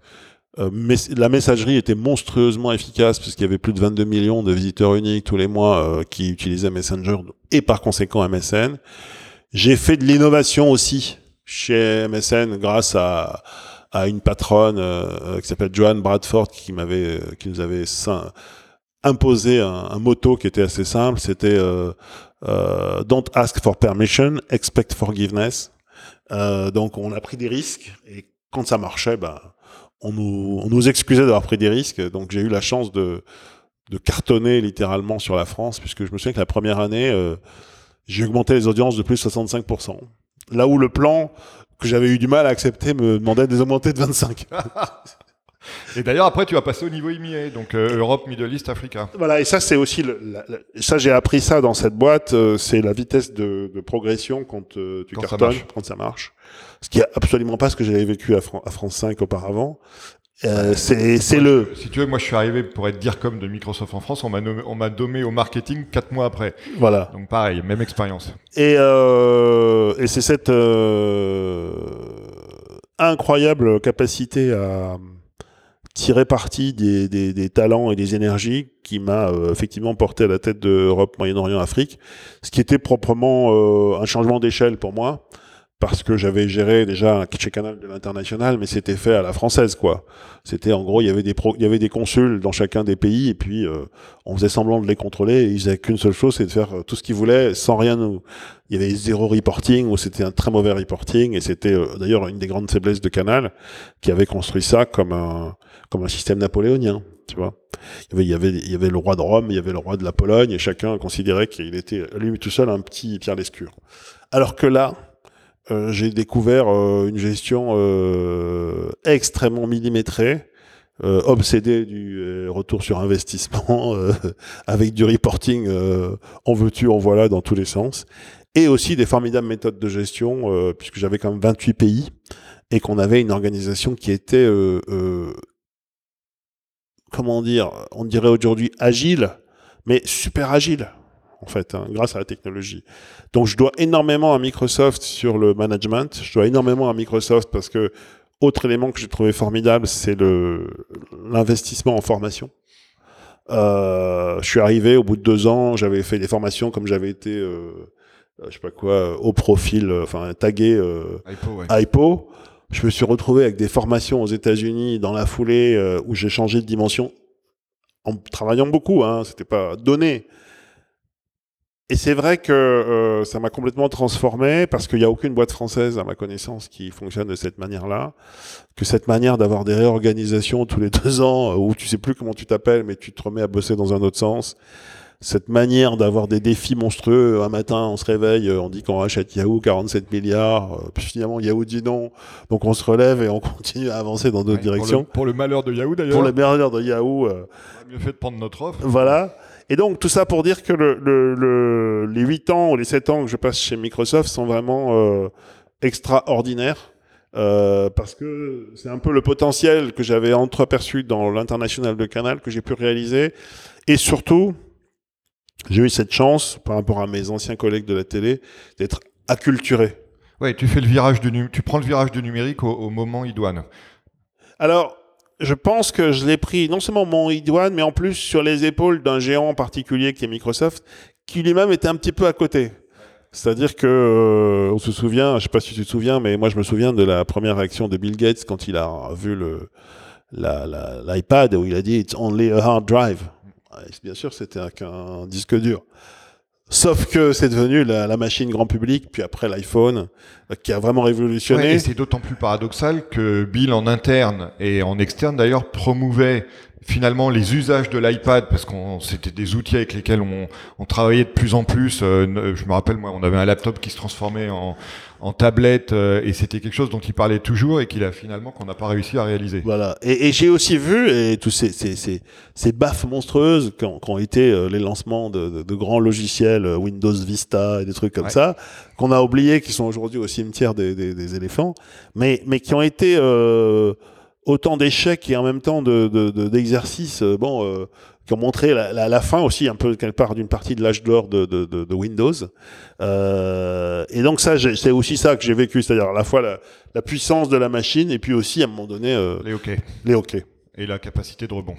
Mais la messagerie était monstrueusement efficace puisqu'il y avait plus de 22 millions de visiteurs uniques tous les mois qui utilisaient Messenger et par conséquent MSN. J'ai fait de l'innovation aussi chez MSN grâce à, à une patronne euh, qui s'appelle Joanne Bradford qui m'avait euh, qui nous avait imposé un, motto qui était assez simple, c'était euh, Don't ask for permission, expect forgiveness. Donc on a pris des risques et quand ça marchait, ben on nous, on nous excusait d'avoir pris des risques. Donc j'ai eu la chance de, de cartonner littéralement sur la France, puisque je me souviens que la première année, j'ai augmenté les audiences de plus de 65%. Là où le plan que j'avais eu du mal à accepter me demandait de les augmenter de 25. Et d'ailleurs, après, tu vas passer au niveau IMIA, donc euh, Europe, Middle East, Africa. Voilà, et ça, c'est aussi, le, la- la- ça, j'ai appris ça dans cette boîte, euh, c'est la vitesse de, de progression quand euh, tu Quand ça cartonnes, marche. quand ça marche. Ce qui est absolument pas ce que j'avais vécu à, Fran- à France 5 auparavant. Euh, c'est le, Si tu veux, moi, je suis arrivé pour être dire comme de Microsoft en France. On m'a nommé, on m'a nommé au marketing quatre mois après. voilà. Donc pareil, même expérience. Et, euh, et c'est cette euh, incroyable capacité à tirer parti des, des, des talents et des énergies qui m'a euh, effectivement porté à la tête de Europe, Moyen-Orient, Afrique, ce qui était proprement euh, un changement d'échelle pour moi, parce que j'avais géré déjà chez Canal de l'international, mais c'était fait à la française, quoi. C'était en gros, il y avait des pro- il y avait des consuls dans chacun des pays, et puis euh, on faisait semblant de les contrôler, ils faisaient qu'une seule chose, c'est de faire euh, tout ce qu'ils voulaient sans rien nous. Il y avait zéro reporting, ou c'était un très mauvais reporting, et c'était euh, d'ailleurs une des grandes faiblesses de Canal, qui avait construit ça comme un comme un système napoléonien, tu vois. Il y avait, il y avait le roi de Rome, il y avait le roi de la Pologne, et chacun considérait qu'il était lui tout seul un petit Pierre Lescure. Alors que là, euh, j'ai découvert euh, une gestion euh, extrêmement millimétrée, euh, obsédé du retour sur investissement, avec du reporting en veux-tu, en voilà, dans tous les sens, et aussi des formidables méthodes de gestion, puisque j'avais quand même 28 pays, et qu'on avait une organisation qui était, comment dire, on dirait aujourd'hui agile, mais super agile, en fait, hein, grâce à la technologie. Donc je dois énormément à Microsoft sur le management, je dois énormément à Microsoft parce que autre élément que j'ai trouvé formidable, c'est le l'investissement en formation. Euh, je suis arrivé au bout de deux ans, j'avais fait des formations comme j'avais été, euh, euh, je sais pas quoi, au profil, euh, enfin tagué euh, IPO, ouais. IPO. Je me suis retrouvé avec des formations aux États-Unis dans la foulée euh, où j'ai changé de dimension en travaillant beaucoup. Hein, C'était pas donné. Et c'est vrai que euh, ça m'a complètement transformé parce qu'il n'y a aucune boîte française, à ma connaissance, qui fonctionne de cette manière-là. Que cette manière d'avoir des réorganisations tous les deux ans euh, où tu sais plus comment tu t'appelles, mais tu te remets à bosser dans un autre sens. Cette manière d'avoir des défis monstrueux. Un matin, on se réveille, euh, on dit qu'on rachète Yahoo 47 milliards. euh, Puis finalement, Yahoo dit non. Donc on se relève et on continue à avancer dans d'autres Ouais, pour le- directions. Pour le, malheur de Yahoo d'ailleurs. Pour, les meilleurs de Yahoo. euh, On a mieux fait de prendre notre offre. voilà. Et donc, tout ça pour dire que le, le, le- les 8 ans ou les 7 ans que je passe chez Microsoft sont vraiment euh, extraordinaires. euh, parce que c'est un peu le potentiel que j'avais entreaperçu dans l'international de Canal que j'ai pu réaliser. Et surtout, j'ai eu cette chance, par rapport à mes anciens collègues de la télé, d'être acculturé. Ouais, tu fais le virage du nu- tu prends le virage du numérique au, au moment idoine. Alors, je pense que je l'ai pris non seulement mon idoine, mais en plus sur les épaules d'un géant en particulier qui est Microsoft, qui lui-même était un petit peu à côté. C'est-à-dire que euh, on se souvient, je sais pas si tu te souviens, mais moi je me souviens de la première réaction de Bill Gates quand il a vu le l'iPad où il a dit It's only a hard drive. Bien sûr, c'était un- qu'un disque dur. Sauf que c'est devenu la, machine grand public, puis après l'iPhone, euh, qui a vraiment révolutionné. Et c'est d'autant plus paradoxal que Bill en interne et en externe d'ailleurs promouvait finalement les usages de l'iPad parce qu'on c'était des outils avec lesquels on, on travaillait de plus en plus. Euh, je me rappelle moi, on avait un laptop qui se transformait en, en tablette euh, et c'était quelque chose dont il parlait toujours et qu'il a finalement qu'on n'a pas réussi à réaliser. Voilà. Et, et j'ai aussi vu et tous ces, ces, ces, ces baffes monstrueuses qui ont, qui ont été euh, les lancements de, de, de grands logiciels euh, Windows Vista et des trucs comme Ouais. ça qu'on a oubliés, qui sont aujourd'hui au cimetière des, des, des éléphants, mais mais qui ont été euh, autant d'échecs et en même temps de de- de- d'exercices. euh, bon. euh, qui ont montré la, la, la fin aussi un peu quelque part d'une partie de l'âge d'or de, de, Windows. Euh, et donc ça, c'est aussi ça que j'ai vécu, c'est-à-dire à la fois la, la puissance de la machine et puis aussi à un moment donné euh, Les hockey les hockey. et la capacité de rebond.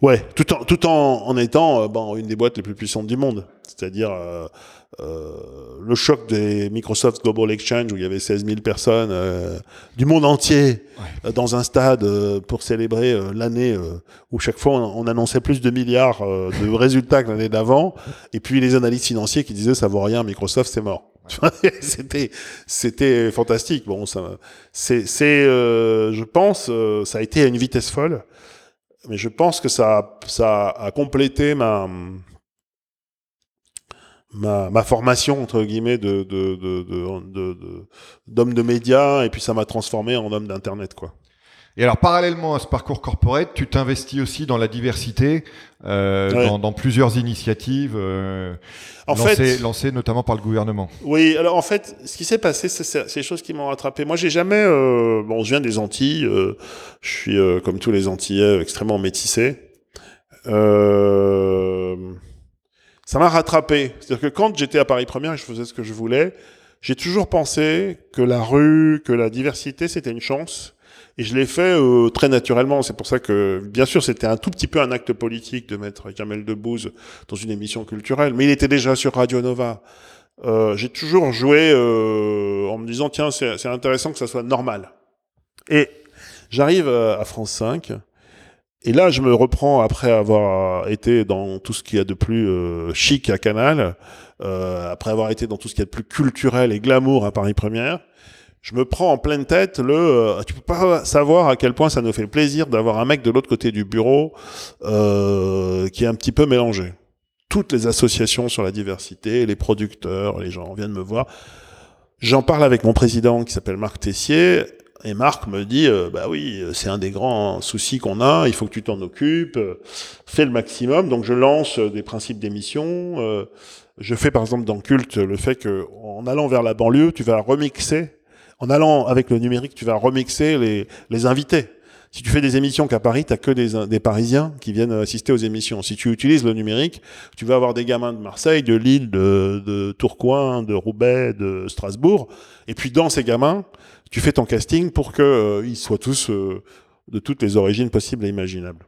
Ouais, tout en, tout en, en étant euh, bon, une des boîtes les plus puissantes du monde. C'est-à-dire euh, le choc des Microsoft Global Exchange où il y avait 16 000 personnes euh, du monde entier euh, dans un stade euh, pour célébrer euh, l'année euh, où chaque fois on, on annonçait plus de milliards euh, de résultats que l'année d'avant. Et puis les analystes financiers qui disaient ça vaut rien, Microsoft c'est mort. c'était c'était fantastique. Bon, ça c'est c'est euh, je pense euh, ça a été à une vitesse folle mais je pense que ça, ça a complété ma, ma, ma formation, entre guillemets, de, de, de, de, de- de- d'homme de médias, et puis ça m'a transformé en homme d'Internet, quoi. Et alors, parallèlement à ce parcours corporate, tu t'investis aussi dans la diversité, euh, Ouais. dans, dans plusieurs initiatives euh, En lancées, fait, lancées notamment par le gouvernement. Oui, alors en fait, ce qui s'est passé, c'est des choses qui m'ont rattrapé. Moi, j'ai jamais. euh, bon, je viens des Antilles. euh, je suis, euh, comme tous les Antillais, extrêmement métissé. Euh, ça m'a rattrapé. C'est-à-dire que quand j'étais à Paris Première et je faisais ce que je voulais, j'ai toujours pensé que la rue, que la diversité, c'était une chance. Et je l'ai fait euh, très naturellement. C'est pour ça que, bien sûr, c'était un tout petit peu un acte politique de mettre Jamel Debbouze dans une émission culturelle, mais il était déjà sur Radio Nova. Euh, j'ai toujours joué euh, en me disant tiens c'est intéressant que ça soit normal. Et j'arrive euh, à France 5 et là je me reprends après avoir été dans tout ce qu'il y a de plus euh, chic à Canal, euh, après avoir été dans tout ce qu'il y a de plus culturel et glamour à Paris Première. Je me prends en pleine tête le. euh, tu peux pas savoir à quel point ça nous fait plaisir d'avoir un mec de l'autre côté du bureau euh, qui est un petit peu mélangé toutes les associations sur la diversité, les producteurs, les gens viennent me voir. J'en parle avec mon président qui s'appelle Marc Tessier. Et Marc me dit, euh, bah oui, c'est un des grands soucis qu'on a, il faut que tu t'en occupes, euh, fais le maximum. Donc je lance euh, des principes d'émission. euh, je fais par exemple dans Culte le fait que en allant vers la banlieue, tu vas remixer, en allant avec le numérique, tu vas remixer les, les invités. Si tu fais des émissions qu'à Paris, t'as que des, des Parisiens qui viennent assister aux émissions. Si tu utilises le numérique, tu vas avoir des gamins de Marseille, de Lille, de Tourcoing, de Roubaix, de Strasbourg. Et puis dans ces gamins, tu fais ton casting pour que euh, soient tous euh, de toutes les origines possibles et imaginables.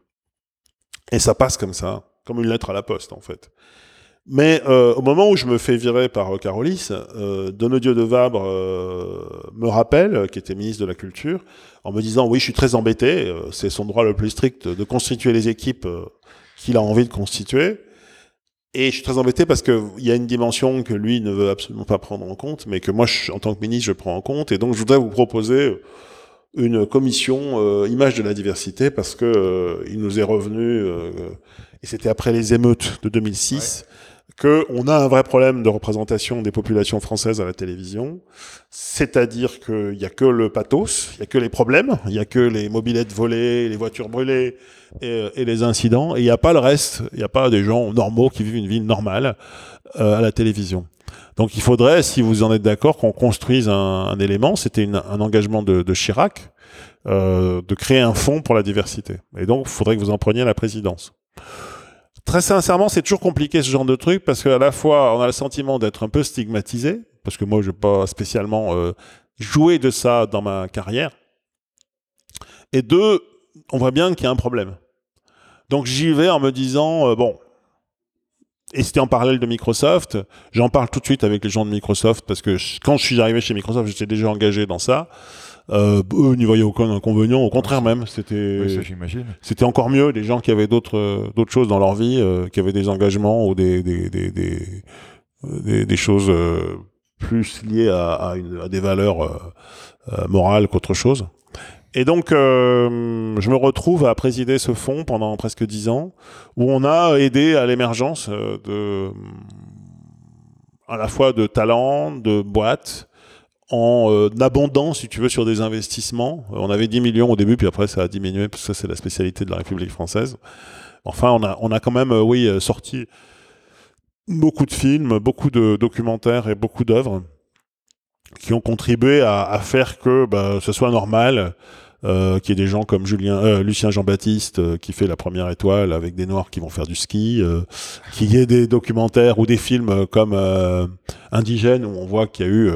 Et ça passe comme ça, comme une lettre à la poste en fait. Mais euh, au moment où je me fais virer par Carolis, euh, Donodieu de Vabre me rappelle, qui était ministre de la Culture, en me disant oui, je suis très embêté, c'est son droit le plus strict de constituer les équipes qu'il a envie de constituer. Et je suis très embêté parce que il y a une dimension que lui ne veut absolument pas prendre en compte, mais que moi, en tant que ministre, je prends en compte. Et donc, je voudrais vous proposer une commission euh, image de la diversité parce que euh, il nous est revenu, euh, et c'était après les émeutes de 2006, que on a un vrai problème de représentation des populations françaises à la télévision. C'est-à-dire qu'il n'y a que le pathos, il n'y a que les problèmes, il n'y a que les mobilettes volées, les voitures brûlées et, et les incidents, et il n'y a pas le reste, il n'y a pas des gens normaux qui vivent une vie normale euh, à la télévision. Donc il faudrait, si vous en êtes d'accord, qu'on construise un, un élément, c'était un engagement de, de Chirac, euh, de créer un fonds pour la diversité. Et donc il faudrait que vous en preniez la présidence. Très sincèrement, c'est toujours compliqué ce genre de truc parce qu'à la fois, on a le sentiment d'être un peu stigmatisé, parce que moi, je n'ai pas spécialement euh, joué de ça dans ma carrière. Et deux, on voit bien qu'il y a un problème. Donc j'y vais en me disant, euh, bon, et c'était en parallèle de Microsoft, j'en parle tout de suite avec les gens de Microsoft, parce que quand je suis arrivé chez Microsoft, j'étais déjà engagé dans ça. Euh, eux n'y voyaient aucun inconvénient, au contraire même, c'était... Oui, j'imagine. C'était encore mieux, des gens qui avaient d'autres euh, d'autres choses dans leur vie, euh, qui avaient des engagements ou des des des des, des, des choses euh, plus liées à, à, une, à des valeurs euh, euh, morales qu'autre chose. Et donc, je me retrouve à présider ce fonds pendant presque dix ans, où on a aidé à l'émergence de à la fois de talents, de boîtes, en euh, abondant, si tu veux, sur des investissements. Euh, On avait 10 millions au début, puis après ça a diminué, parce que c'est la spécialité de la République française. Enfin, on a, on a quand même, euh, oui, sorti beaucoup de films, beaucoup de documentaires et beaucoup d'œuvres qui ont contribué à, à faire que bah, ce soit normal, euh, qu'il y ait des gens comme Julien, euh, Lucien Jean-Baptiste euh, qui fait la première étoile avec des noirs qui vont faire du ski, euh, qu'il y ait des documentaires ou des films comme euh, Indigène où on voit qu'il y a eu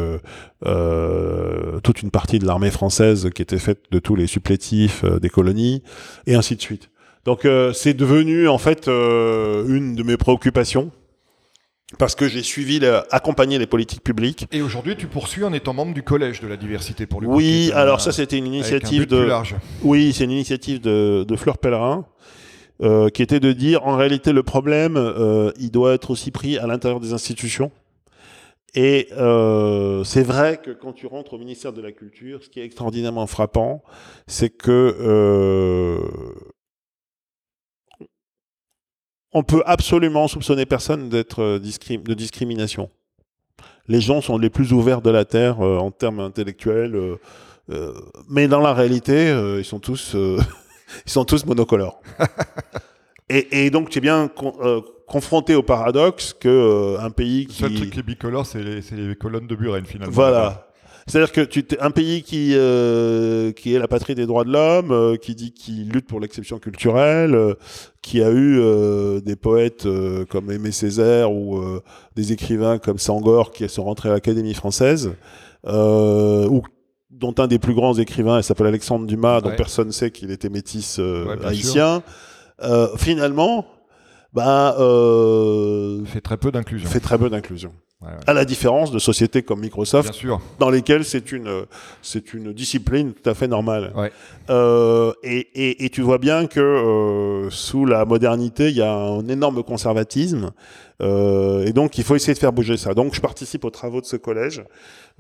euh, toute une partie de l'armée française qui était faite de tous les supplétifs des colonies et ainsi de suite. Donc c'est devenu en fait une de mes préoccupations parce que j'ai suivi, la- accompagné les politiques publiques. Et aujourd'hui, tu poursuis en étant membre du collège de la diversité pour qui Oui, un- alors ça c'était une un initiative plus de large. Oui, c'est une initiative de, de Fleur Pellerin, euh, qui était de dire, en réalité, le problème, euh, il doit être aussi pris à l'intérieur des institutions. Et euh, c'est vrai que quand tu rentres au ministère de la Culture, ce qui est extraordinairement frappant, c'est que euh, on peut absolument soupçonner personne d'être euh, discrim- de discrimination. Les gens sont les plus ouverts de la terre euh, en termes intellectuels. euh, Euh, mais dans la réalité, ils sont tous, ils sont tous monocolores. et, et donc, tu es bien con- confronté au paradoxe que euh, un pays Le seul qui, truc qui est bicolore, c'est les, les colonnes de Buren finalement. voilà. C'est-à-dire que tu un pays qui euh, qui est la patrie des droits de l'homme, euh, qui dit qu'il lutte pour l'exception culturelle, euh, qui a eu euh, des poètes euh, comme Aimé Césaire ou euh, des écrivains comme Sangor qui sont rentrés à l'Académie française, euh, ou dont un des plus grands écrivains, il s'appelle Alexandre Dumas, dont personne ne sait qu'il était métis Ouais, haïtien. Euh, finalement, bah, euh, Fait très peu d'inclusion. fait très peu d'inclusion. Ouais, ouais. À la différence de sociétés comme Microsoft, sûr. dans lesquelles c'est une, c'est une discipline tout à fait normale. Ouais. Euh, et, et, et tu vois bien que euh, sous la modernité, il y a un énorme conservatisme. Euh, et donc, il faut essayer de faire bouger ça. Donc, je participe aux travaux de ce collège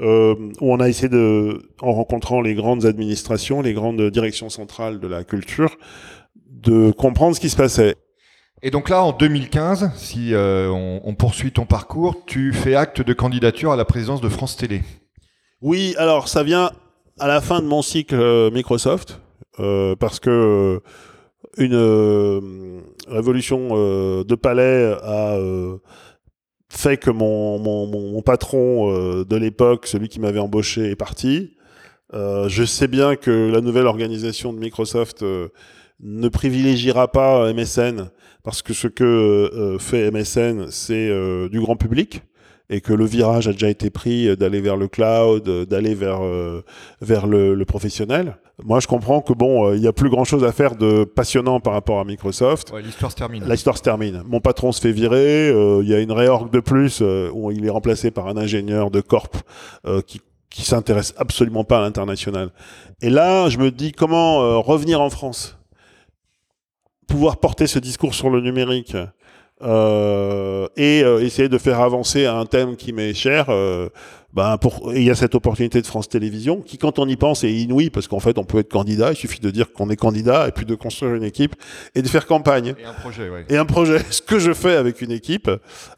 euh, où on a essayé de, en rencontrant les grandes administrations, les grandes directions centrales de la culture, de comprendre ce qui se passait. Et donc là, en 2015, si euh, on, poursuit ton parcours, tu fais acte de candidature à la présidence de France Télé. Oui, alors ça vient à la fin de mon cycle euh, Microsoft, euh, parce que une révolution de palais a fait que mon, patron de l'époque, celui qui m'avait embauché, est parti. Je sais bien que la nouvelle organisation de Microsoft ne privilégiera pas MSN, parce que ce que euh, fait MSN, c'est euh, du grand public et que le virage a déjà été pris euh, d'aller vers le cloud, euh, d'aller vers euh, vers le, le professionnel. Moi, je comprends que bon, euh, il y a plus grand chose à faire de passionnant par rapport à Microsoft. Ouais, L'histoire se termine. L'histoire se termine. Mon patron se fait virer. euh, Il y a une réorg de plus euh, où il est remplacé par un ingénieur de corp euh, qui qui s'intéresse absolument pas à l'international. Et là, je me dis comment euh, revenir en France, pouvoir porter ce discours sur le numérique euh, et euh, essayer de faire avancer un thème qui m'est cher. euh, ben pour, il y a cette opportunité de France Télévisions qui, quand on y pense, est inouïe parce qu'en fait, on peut être candidat. Il suffit de dire qu'on est candidat et puis de construire une équipe et de faire campagne Et un projet, ouais. et un projet. Ce que je fais avec une équipe,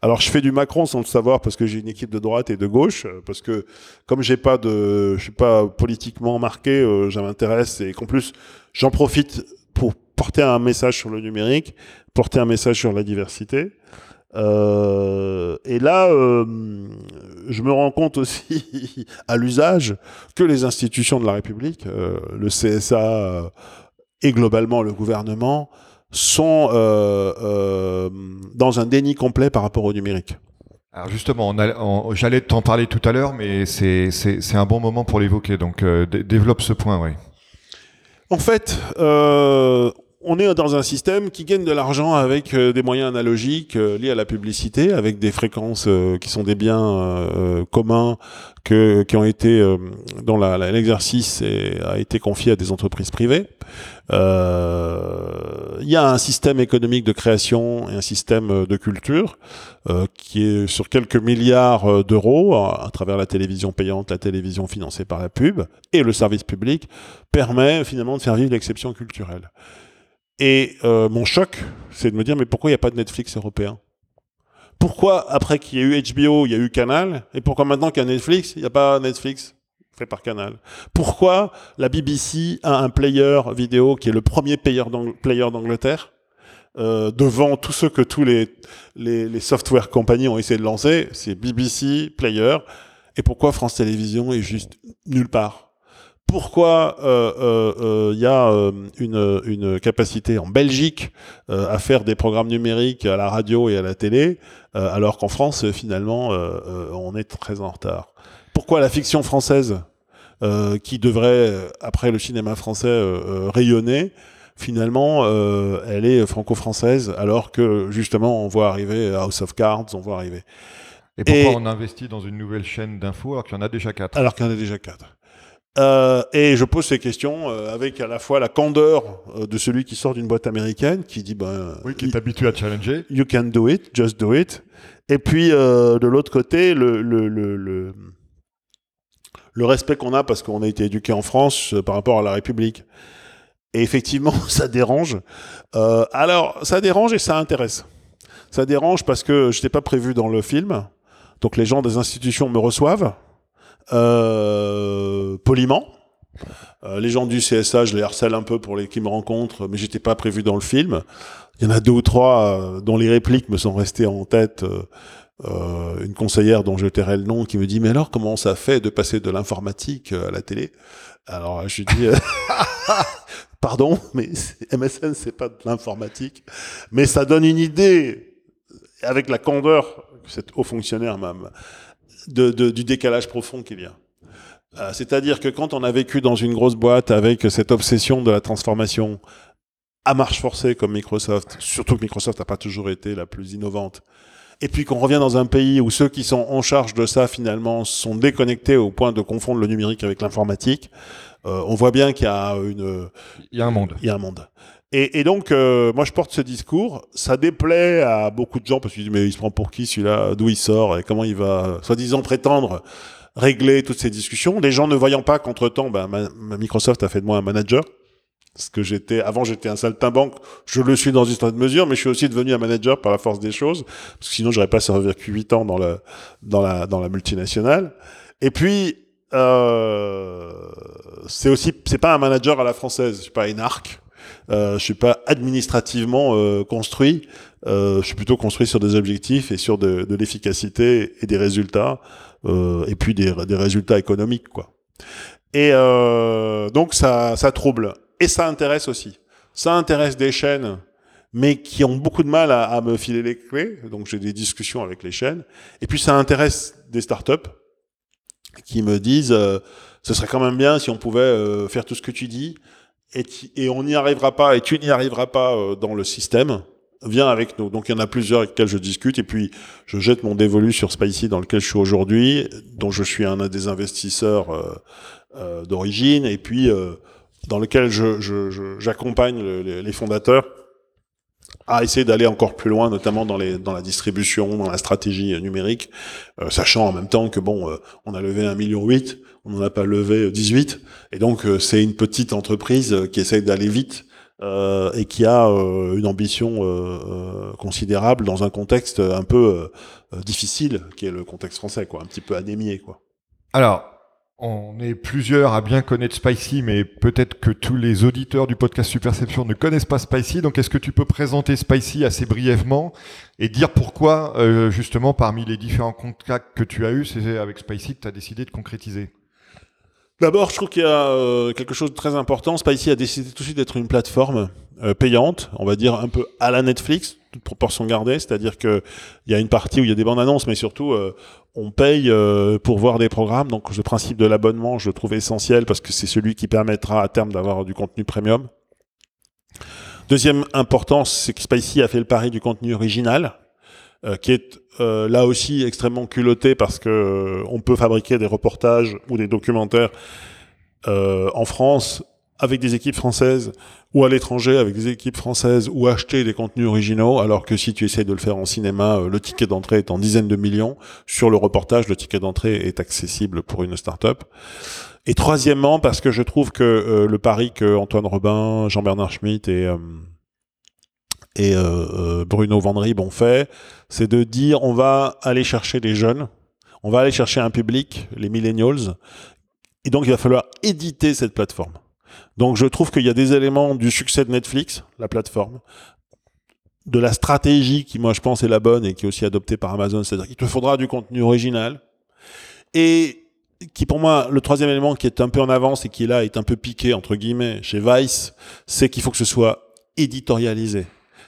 alors je fais du Macron sans le savoir parce que j'ai une équipe de droite et de gauche, euh, parce que comme j'ai pas de, je suis pas politiquement marqué, euh, ça m'intéresse et qu'en plus j'en profite pour porter un message sur le numérique, porter un message sur la diversité. Euh, et là, euh, je me rends compte aussi à l'usage que les institutions de la République, euh, le CSA et globalement le gouvernement, sont dans un déni complet par rapport au numérique. Alors justement, j'allais t'en parler tout à l'heure, mais c'est un bon moment pour l'évoquer. Donc dé- développe ce point, oui. En fait, on est dans un système qui gagne de l'argent avec euh, des moyens analogiques euh, liés à la publicité, avec des fréquences euh, qui sont des biens communs qui ont été dont l'exercice a été confié à des entreprises privées. Il y a un système économique de création et un système de culture qui est sur quelques milliards d'euros à, à travers la télévision payante, la télévision financée par la pub et le service public permet finalement de faire vivre l'exception culturelle. Et euh, mon choc, c'est de me dire mais pourquoi il n'y a pas de Netflix européen? Pourquoi après qu'il y a eu HBO, il y a eu Canal? Et pourquoi maintenant qu'il y a Netflix, il n'y a pas Netflix? Fait par Canal. Pourquoi la BBC a un player vidéo qui est le premier player d'Ang- player d'Angleterre euh, devant tous ceux que tous les, les, les software compagnies ont essayé de lancer, c'est BBC, Player, et pourquoi France Télévisions est juste nulle part? Pourquoi il euh, euh, euh, y a euh, une, une capacité en Belgique euh, à faire des programmes numériques à la radio et à la télé, euh, alors qu'en France, finalement, on est très en retard. Pourquoi la fiction française, euh, qui devrait, après le cinéma français, rayonner, finalement, euh, elle est franco-française, alors que justement, on voit arriver House of Cards, on voit arriver. Et pourquoi Et- on investit dans une nouvelle chaîne d'infos alors qu'il y en a déjà quatre? Alors qu'il y en a déjà quatre. Euh, et je pose ces questions euh, avec à la fois la candeur euh, de celui qui sort d'une boîte américaine, qui dit ben, Oui, qui est habitué à challenger. you can do it, just do it. Et puis de l'autre côté, le, le, le, le, le respect qu'on a parce qu'on a été éduqué en France par rapport à la République. Et effectivement, ça dérange. Alors, ça dérange et ça intéresse. Ça dérange parce que je n'étais pas prévu dans le film. Donc les gens des institutions me reçoivent euh, poliment. Euh, les gens du CSA, je les harcèle un peu pour les qui me rencontrent, mais j'étais pas prévu dans le film. Il y en a deux ou trois euh, dont les répliques me sont restées en tête. Euh, une conseillère dont je tairai le nom qui me dit mais alors comment ça fait de passer de l'informatique à la télé? Alors je dis pardon mais MSN c'est pas de l'informatique mais ça donne une idée avec la candeur que cet haut fonctionnaire même de, de, du décalage profond qu'il y a. Euh, c'est-à-dire que quand on a vécu dans une grosse boîte avec cette obsession de la transformation à marche forcée comme Microsoft, surtout que Microsoft n'a pas toujours été la plus innovante, et puis qu'on revient dans un pays où ceux qui sont en charge de ça finalement sont déconnectés au point de confondre le numérique avec l'informatique, euh, on voit bien qu'il y a une... Il y a un monde. Il y a un monde. Et, et donc, euh, moi, je porte ce discours. Ça déplaît à beaucoup de gens parce qu'ils disent, mais il se prend pour qui celui-là? D'où il sort? Et comment il va, soi-disant, prétendre régler toutes ces discussions? Les gens ne voyant pas qu'entre-temps, ben, Microsoft a fait de moi un manager. Parce que j'étais, avant j'étais un saltimbanque, je le suis dans une certaine mesure, mais je suis aussi devenu un manager par la force des choses, parce que sinon j'aurais pas survécu 8 ans dans, le, dans, la, dans la multinationale. Et puis, euh, c'est aussi, c'est pas un manager à la française, je suis pas une arc, je suis pas administrativement euh, construit. Euh, je suis plutôt construit sur des objectifs et sur de, de l'efficacité et des résultats, euh, et puis des, des, résultats économiques, quoi. Et euh, donc ça, ça trouble et ça intéresse aussi. Ça intéresse des chaînes, mais qui ont beaucoup de mal à, à me filer les clés. Donc j'ai des discussions avec les chaînes. Et puis ça intéresse des startups qui me disent euh, ce serait quand même bien si on pouvait euh, faire tout ce que tu dis et, on n'y arrivera pas et tu n'y arriveras pas euh, dans le système, viens avec nous. Donc il y en a plusieurs avec lesquels je discute. Et puis je jette mon dévolu sur Spicy dans lequel je suis aujourd'hui, dont je suis un des investisseurs euh, euh, d'origine. Et puis euh, dans lequel j'accompagne je, je, les fondateurs à essayer d'aller encore plus loin, notamment dans, les, dans la distribution, dans la stratégie numérique, euh, sachant en même temps que bon, euh, on a levé un million huit, on n'en a pas levé 18, et donc euh, c'est une petite entreprise qui essaye d'aller vite euh, et qui a euh, une ambition euh, considérable dans un contexte un peu difficile, qui est le contexte français, quoi, un petit peu anémié, quoi. Alors, on est plusieurs à bien connaître Spicy, mais peut-être que tous les auditeurs du podcast Superception ne connaissent pas Spicy. Donc, est-ce que tu peux présenter Spicy assez brièvement et dire pourquoi, euh, justement, parmi les différents contacts que tu as eus, c'est avec Spicy que tu as décidé de concrétiser? D'abord, je trouve qu'il y a euh, quelque chose de très important. Spicy a décidé tout de suite d'être une plateforme euh, payante, on va dire un peu à la Netflix, toute proportion gardée, c'est-à-dire que il y a une partie où il y a des bandes annonces, mais surtout euh, on paye euh, pour voir des programmes. Donc le principe de l'abonnement, je le trouve essentiel parce que c'est celui qui permettra à terme d'avoir du contenu premium. Deuxième importance, c'est que Spicy a fait le pari du contenu original, qui est là aussi extrêmement culotté parce que on peut fabriquer des reportages ou des documentaires en France avec des équipes françaises ou à l'étranger avec des équipes françaises ou acheter des contenus originaux, alors que si tu essayes de le faire en cinéma, le ticket d'entrée est en dizaines de millions. Sur le reportage, le ticket d'entrée est accessible pour une start-up. Et troisièmement, parce que je trouve que euh, le pari que Antoine Robin, Jean-Bernard Schmitt et, euh, et euh, Bruno Vandrib ont fait, c'est de dire on va aller chercher les jeunes, on va aller chercher un public, les millennials, et donc il va falloir éditer cette plateforme. Donc je trouve qu'il y a des éléments du succès de Netflix, la plateforme, de la stratégie qui moi je pense est la bonne et qui est aussi adoptée par Amazon, c'est-à-dire qu'il te faudra du contenu original et qui pour moi le troisième élément qui est un peu en avance et qui là est un peu piqué entre guillemets chez Vice, c'est qu'il faut que ce soit éditorialisé.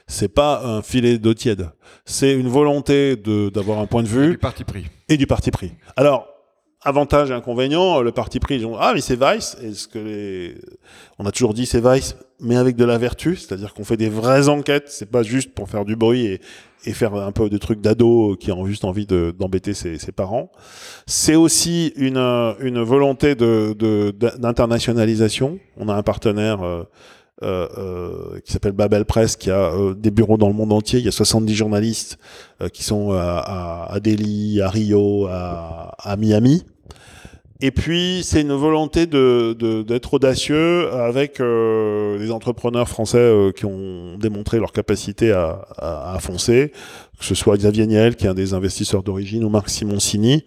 C'est pas un filet d'eau tiède. C'est une volonté de d'avoir un point de vue et du parti pris. Et du parti pris. Alors avantage et inconvénient, le parti pris, ils ont, ah, mais c'est Vice. Est-ce que les, on a toujours dit c'est Vice, mais avec de la vertu, c'est-à-dire qu'on fait des vraies enquêtes, c'est pas juste pour faire du bruit et, faire un peu de trucs d'ado qui ont juste envie de, d'embêter ses, parents. C'est aussi une, une volonté de, de, d'internationalisation. On a un partenaire, euh, qui s'appelle Babel Press, qui a euh, des bureaux dans le monde entier. Il y a 70 journalistes euh, qui sont à, à, Delhi, à Rio, à, à Miami. Et puis, c'est une volonté de, d'être audacieux avec euh, des entrepreneurs français euh, qui ont démontré leur capacité à, à, à, foncer, que ce soit Xavier Niel, qui est un des investisseurs d'origine, ou Marc Simoncini.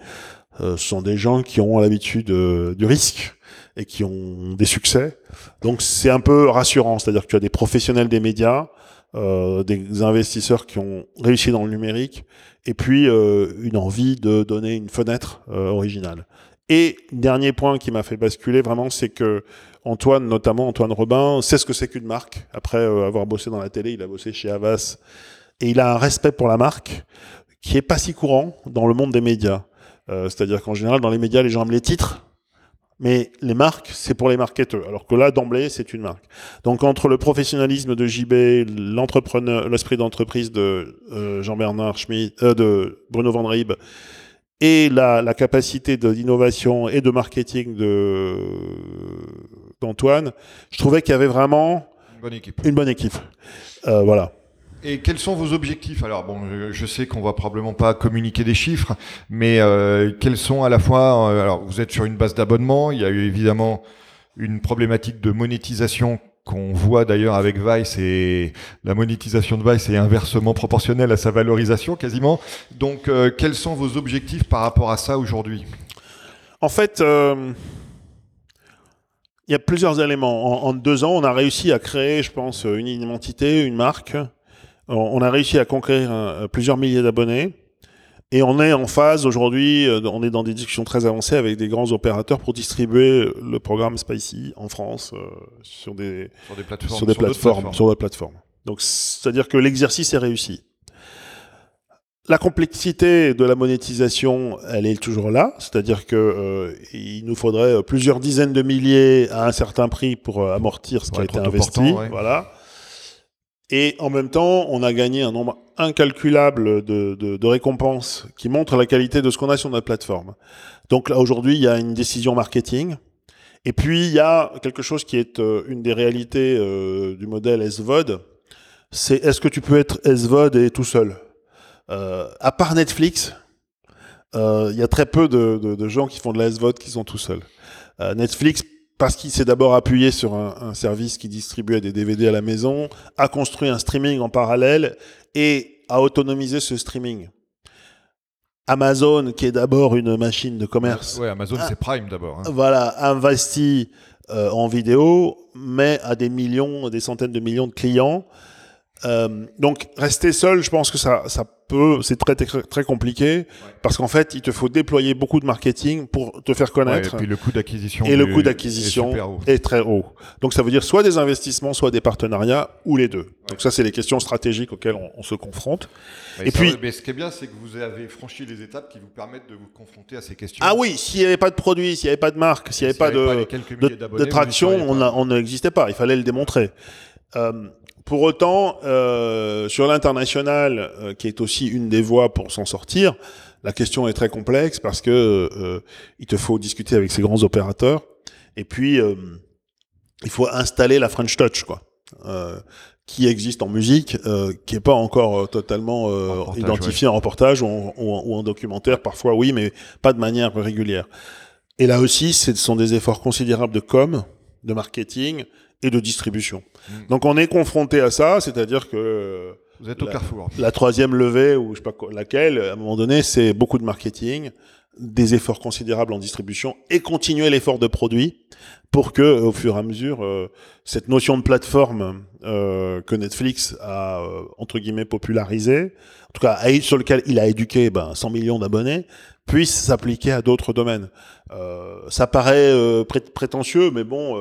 Euh, ce sont des gens qui ont l'habitude du risque et qui ont des succès. Donc c'est un peu rassurant, c'est-à-dire que tu as des professionnels des médias, euh, des investisseurs qui ont réussi dans le numérique, et puis euh, une envie de donner une fenêtre euh, originale. Et dernier point qui m'a fait basculer vraiment, c'est que Antoine, notamment Antoine Robin, sait ce que c'est qu'une marque. Après euh, avoir bossé dans la télé, il a bossé chez Havas, et il a un respect pour la marque qui est pas si courant dans le monde des médias. Euh, C'est-à-dire qu'en général, dans les médias, les gens aiment les titres, mais les marques, c'est pour les marketeurs. Alors que là, d'emblée, c'est une marque. Donc, entre le professionnalisme de JB, l'entrepreneur, l'esprit d'entreprise de euh, Jean-Bernard Schmitt, euh, de Bruno Van Rieb, et la, la capacité d'innovation et de marketing de d'Antoine, je trouvais qu'il y avait vraiment Une bonne équipe. une bonne équipe. Euh, voilà. Et quels sont vos objectifs? Alors je, sais qu'on va probablement pas communiquer des chiffres, mais euh, quels sont à la fois euh, Alors vous êtes sur une base d'abonnement. Il y a eu évidemment une problématique de monétisation qu'on voit d'ailleurs avec Vice et la monétisation de Vice est inversement proportionnelle à sa valorisation quasiment. Donc euh, quels sont vos objectifs par rapport à ça aujourd'hui? En fait, il y a plusieurs éléments. En, en deux ans, on a réussi à créer, je pense, une identité, une marque. On, a réussi à conquérir euh, plusieurs milliers d'abonnés. Et on est en phase aujourd'hui, euh, on est dans des discussions très avancées avec des grands opérateurs pour distribuer le programme Spicy en France euh, sur des, sur des plateformes sur des plateformes, sur d'autres plateformes. Donc, c'est-à-dire que l'exercice est réussi. La complexité de la monétisation, elle est toujours là, c'est-à-dire que euh, il nous faudrait plusieurs dizaines de milliers à un certain prix pour amortir ce qui a été investi, ouais. voilà. Et en même temps, on a gagné un nombre incalculable de, récompenses qui montrent la qualité de ce qu'on a sur notre plateforme. Donc là, aujourd'hui, il y a une décision marketing. Et puis, il y a quelque chose qui est euh, une des réalités euh, du modèle SVOD. C'est est-ce que tu peux être SVOD et tout seul? Euh, À part Netflix, il y a très peu de, gens qui font de la SVOD qui sont tout seuls. Netflix, parce qu'il s'est d'abord appuyé sur un, un service qui distribuait des DVD à la maison, a construit un streaming en parallèle et a autonomisé ce streaming. Amazon, qui est d'abord une machine de commerce, Ouais, Amazon c'est Prime d'abord. hein. voilà, investi euh, en vidéo, mais à des millions, des centaines de millions de clients. Euh, donc, rester seul, je pense que ça, ça peut, c'est très, très, très compliqué, parce qu'en fait, il te faut déployer beaucoup de marketing pour te faire Ouais, connaître. et puis le coût d'acquisition. et le coût d'acquisition est très haut. Donc, ça veut dire soit des investissements, soit des partenariats, ou les deux. Donc, ça, c'est les questions stratégiques auxquelles on, on se confronte. Et ça puis- mais ce qui est bien, c'est que vous avez franchi les étapes qui vous permettent de vous confronter à ces questions. Ah oui, s'il n'y avait pas de produit, s'il n'y avait pas de marque, s'il n'y avait pas de, quelques de, de traction, pas. on n'existait pas. Il fallait le démontrer. Euh, pour autant, euh, sur l'international, euh, qui est aussi une des voies pour s'en sortir, la question est très complexe parce que il te faut discuter avec ces grands opérateurs et puis il faut installer la French Touch, quoi. Qui existe en musique, qui est pas encore totalement euh, En reportage, identifié en reportage ou en, ou en- ou en documentaire, parfois oui, mais pas de manière régulière. Et là aussi, ce sont des efforts considérables de com, de marketing et de distribution. Mm. Donc on est confronté à ça, c'est-à-dire que euh, Vous êtes au la- carrefour. la troisième levée, ou je sais pas quoi- laquelle, à un moment donné, c'est beaucoup de marketing, des efforts considérables en distribution et continuer l'effort de produit pour que, au fur et à mesure, euh, cette notion de plateforme euh, que Netflix a euh, entre guillemets popularisée, en tout cas sur lequel il a éduqué ben, 100 millions d'abonnés, puisse s'appliquer à d'autres domaines. Euh, ça paraît euh, pré- prétentieux, mais bon,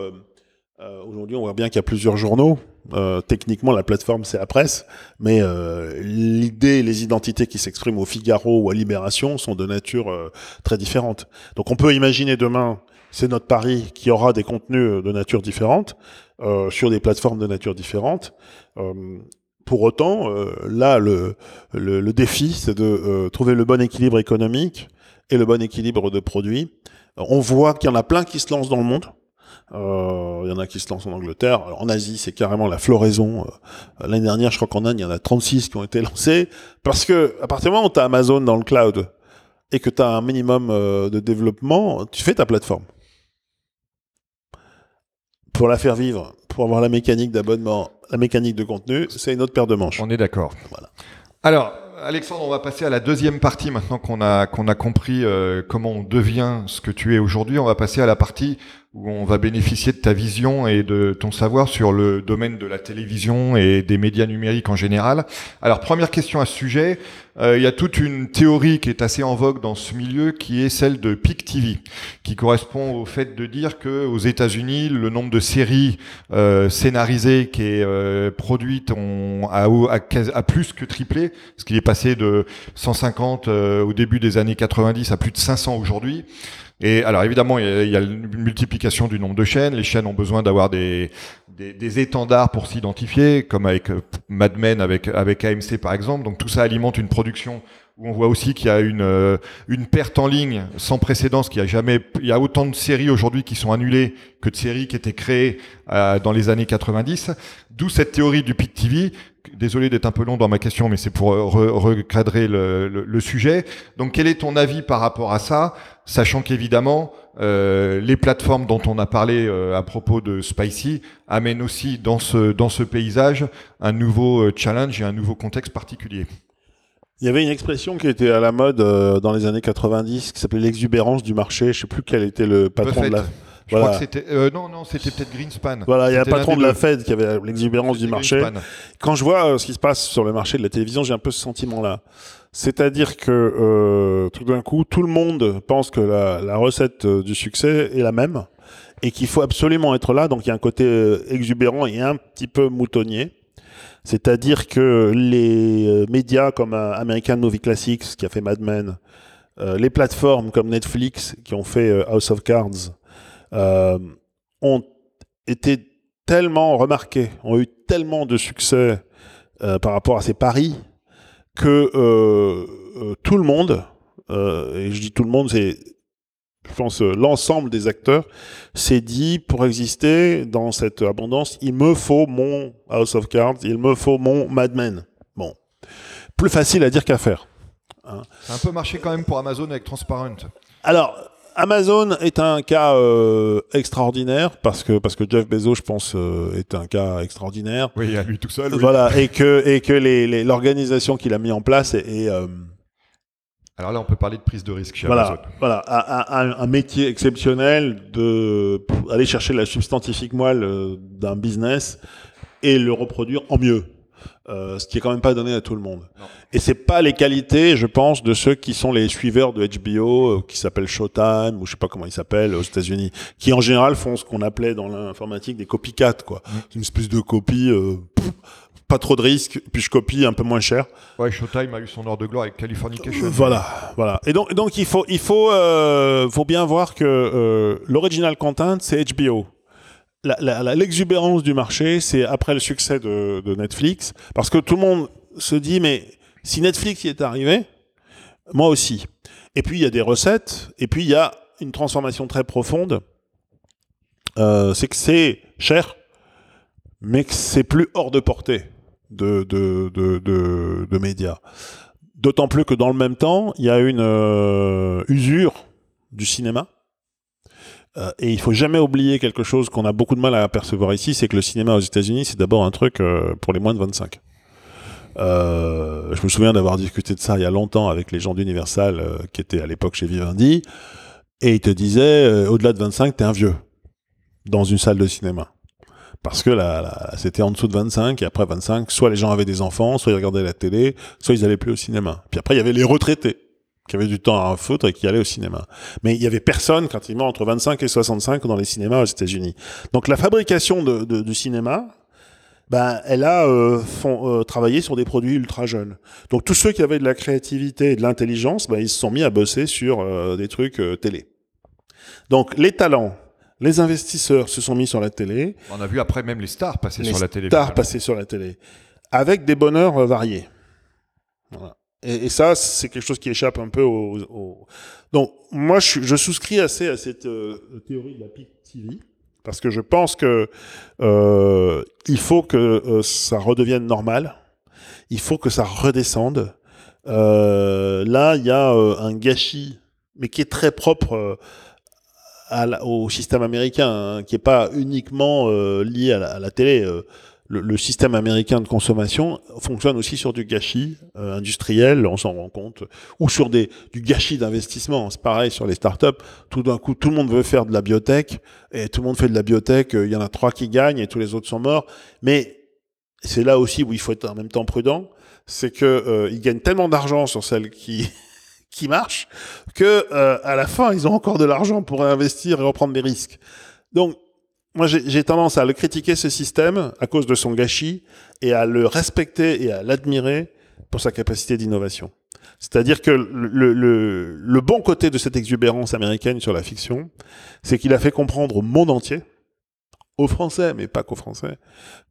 euh, euh, aujourd'hui on voit bien qu'il y a plusieurs journaux. Euh, techniquement, la plateforme c'est la presse, mais euh, l'idée, les identités qui s'expriment au Figaro ou à Libération sont de nature euh, très différente. Donc on peut imaginer demain, c'est notre pari, qui aura des contenus de nature différente euh, sur des plateformes de nature différente. Euh, pour autant, euh, là, le, le, le défi, c'est de euh, trouver le bon équilibre économique et le bon équilibre de produits. Euh, On voit qu'il y en a plein qui se lancent dans le monde. Euh, il y en a qui se lancent en Angleterre. Alors, en Asie, c'est carrément la floraison. Euh, L'année dernière, je crois qu'en Inde, il y en a 36 qui ont été lancés. Parce que, à partir du moment où tu as Amazon dans le cloud et que tu as un minimum euh, de développement, tu fais ta plateforme. Pour la faire vivre, pour avoir la mécanique d'abonnement, la mécanique de contenu, c'est une autre paire de manches. On est d'accord. Voilà. Alors, Alexandre, on va passer à la deuxième partie maintenant qu'on a, qu'on a compris euh, comment on devient ce que tu es aujourd'hui. On va passer à la partie où on va bénéficier de ta vision et de ton savoir sur le domaine de la télévision et des médias numériques en général. Alors première question à ce sujet, euh, il y a toute une théorie qui est assez en vogue dans ce milieu qui est celle de Peak TV, qui correspond au fait de dire que aux États-Unis, le nombre de séries euh, scénarisées qui est euh, produite a, plus que triplé, ce qui est passé de 150 euh, au début des années 90 à plus de 500 aujourd'hui. Et alors évidemment, il y, a, une multiplication du nombre de chaînes. Les chaînes ont besoin d'avoir des, des, des, étendards pour s'identifier, comme avec euh, Mad Men, avec, avec AMC par exemple. Donc tout ça alimente une production on voit aussi qu'il y a une, euh, une perte en ligne sans précédent, qu'il y a jamais, il y a autant de séries aujourd'hui qui sont annulées que de séries qui étaient créées euh, dans les années 90. D'où cette théorie du Pit TV. Désolé d'être un peu long dans ma question, mais c'est pour recadrer le, sujet. Donc, quel est ton avis par rapport à ça? Sachant qu'évidemment, euh, les plateformes dont on a parlé euh, à propos de Spicy amènent aussi dans ce, dans ce paysage un nouveau euh, challenge et un nouveau contexte particulier. Il y avait une expression qui était à la mode dans les années 90 qui s'appelait l'exubérance du marché. Je ne sais plus quel était le patron de la. Je crois que c'était non non c'était peut-être Greenspan. Voilà, il y a un patron de la Fed qui avait l'exubérance du marché. Quand je vois ce qui se passe sur le marché de la télévision, j'ai un peu ce sentiment-là. C'est-à-dire que euh, tout d'un coup, tout le monde pense que la, recette euh, du succès est la même et qu'il faut absolument être là. Donc il y a un côté euh, exubérant et un petit peu moutonnier. C'est-à-dire que les médias comme American Movie Classics, qui a fait Mad Men, les plateformes comme Netflix, qui ont fait House of Cards, ont été tellement remarqués, ont eu tellement de succès par rapport à ces paris que euh, euh, tout le monde, euh, et je dis tout le monde, c'est je pense l'ensemble des acteurs s'est dit pour exister dans cette abondance, il me faut mon House of Cards, il me faut mon Mad Men. Bon, plus facile à dire qu'à faire. Hein. Ça a un peu marché quand même pour Amazon avec Transparent. Alors, Amazon est un cas euh, extraordinaire parce que parce que Jeff Bezos, je pense, euh, est un cas extraordinaire. Oui, à lui tout seul. Voilà, et que et que les l'organisation qu'il a mis en place est, euh, alors là, on peut parler de prise de risque chez voilà, Amazon. Voilà, un, un, métier exceptionnel de aller chercher la substantifique moelle d'un business et le reproduire en mieux. Euh, ce qui est quand même pas donné à tout le monde. Non. Et c'est pas les qualités, je pense, de ceux qui sont les suiveurs de HBO, euh, qui s'appellent Showtime ou je sais pas comment ils s'appellent aux États-Unis, qui en général font ce qu'on appelait dans l'informatique des copycats, quoi. Mm. Une espèce de copie. Euh, pas trop de risques, puis je copie un peu moins cher. Ouais, Showtime a eu son heure de gloire avec Californication. Voilà, voilà. Et donc, donc il faut, il faut, euh, faut bien voir que euh, l'original content, c'est HBO l'exubérance du marché, c'est après le succès de, Netflix, parce que tout le monde se dit, mais si Netflix y est arrivé, moi aussi. Et puis il y a des recettes, et puis il y a une transformation très profonde. Euh, c'est que c'est cher, mais que c'est plus hors de portée de, de, médias. D'autant plus que dans le même temps, il y a une euh, usure du cinéma euh, et il faut jamais oublier quelque chose qu'on a beaucoup de mal à apercevoir ici, c'est que le cinéma aux États-Unis, c'est d'abord un truc euh, pour les moins de 25. Euh, je me souviens d'avoir discuté de ça il y a longtemps avec les gens d'Universal qui étaient à l'époque chez Vivendi, et ils te disaient, au-delà de 25, t'es un vieux dans une salle de cinéma. Parce que là, là c'était en dessous de 25, et après 25, soit les gens avaient des enfants, soit ils regardaient la télé, soit ils allaient plus au cinéma. Puis après, il y avait les retraités qui avait du temps à foutre et qui allait au cinéma. Mais il y avait personne, pratiquement, entre 25 et 65 dans les cinémas aux États-Unis. Donc la fabrication de, de, du cinéma, ben, elle a euh, font, euh, travaillé sur des produits ultra jeunes. Donc tous ceux qui avaient de la créativité et de l'intelligence, ben, ils se sont mis à bosser sur euh, des trucs euh, télé. Donc les talents, les investisseurs se sont mis sur la télé. On a vu après même les stars passer sur la télé. Les stars passer sur la télé. Avec des bonheurs variés. Voilà. Et, et, ça, c'est quelque chose qui échappe un peu au. au... Donc, moi, je, je, souscris assez à cette euh, théorie de la PIC TV parce que je pense que euh, il faut que euh, ça redevienne normal. Il faut que ça redescende. Euh, là, il y a euh, un gâchis, mais qui est très propre à au système américain, hein, qui est pas uniquement lié à la, à la télé le, système américain de consommation fonctionne aussi sur du gâchis euh, industriel, on s'en rend compte, ou sur des, du gâchis d'investissement. C'est pareil sur les startups. Tout d'un coup, tout le monde veut faire de la biotech, et tout le monde fait de la biotech. Il y en a trois qui gagnent et tous les autres sont morts. Mais c'est là aussi où il faut être en même temps prudent. C'est que euh, ils gagnent tellement d'argent sur celles qui qui marchent que euh, à la fin, ils ont encore de l'argent pour investir et reprendre des risques. Donc moi, j'ai tendance à le critiquer, ce système, à cause de son gâchis, et à le respecter et à l'admirer pour sa capacité d'innovation. C'est-à-dire que le, le, le, bon côté de cette exubérance américaine sur la fiction, c'est qu'il a fait comprendre au monde entier, aux Français, mais pas qu'aux Français,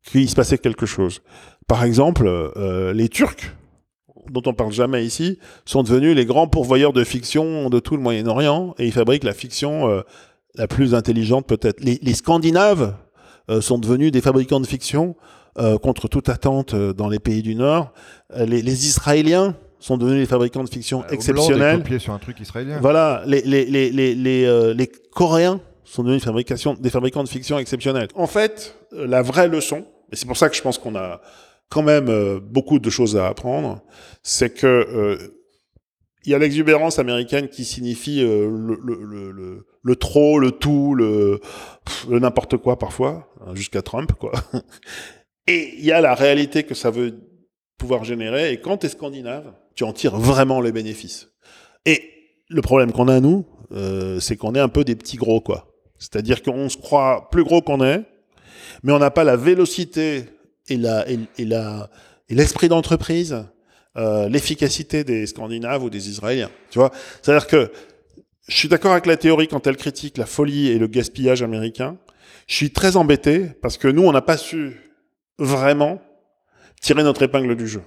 qu'il se passait quelque chose. Par exemple, euh, les Turcs, dont on parle jamais ici, sont devenus les grands pourvoyeurs de fiction de tout le Moyen-Orient, et ils fabriquent la fiction euh, la plus intelligente peut-être. Les, les Scandinaves euh, sont devenus des fabricants de fiction euh, contre toute attente dans les pays du Nord. Les, les, Israéliens sont devenus des fabricants de fiction bah, exceptionnels. sur un truc israélien. Voilà, les, les, les, les, les Coréens sont devenus des, des fabricants de fiction exceptionnels. En fait, la vraie leçon, et c'est pour ça que je pense qu'on a quand même beaucoup de choses à apprendre, c'est que il y a l'exubérance américaine qui signifie euh, le, le, le, le, trop, le tout, le, n'importe quoi parfois, hein, jusqu'à Trump, quoi. Et il y a la réalité que ça veut pouvoir générer. Et quand tu es scandinave, tu en tires vraiment les bénéfices. Et le problème qu'on a, nous, euh, c'est qu'on est un peu des petits gros, quoi. C'est-à-dire qu'on se croit plus gros qu'on est, mais on n'a pas la vélocité et l'esprit d'entreprise euh, l'efficacité des Scandinaves ou des Israéliens. Tu vois, c'est-à-dire que je suis d'accord avec la théorie quand elle critique la folie et le gaspillage américain. Je suis très embêté parce que nous, on n'a pas su vraiment tirer notre épingle du jeu.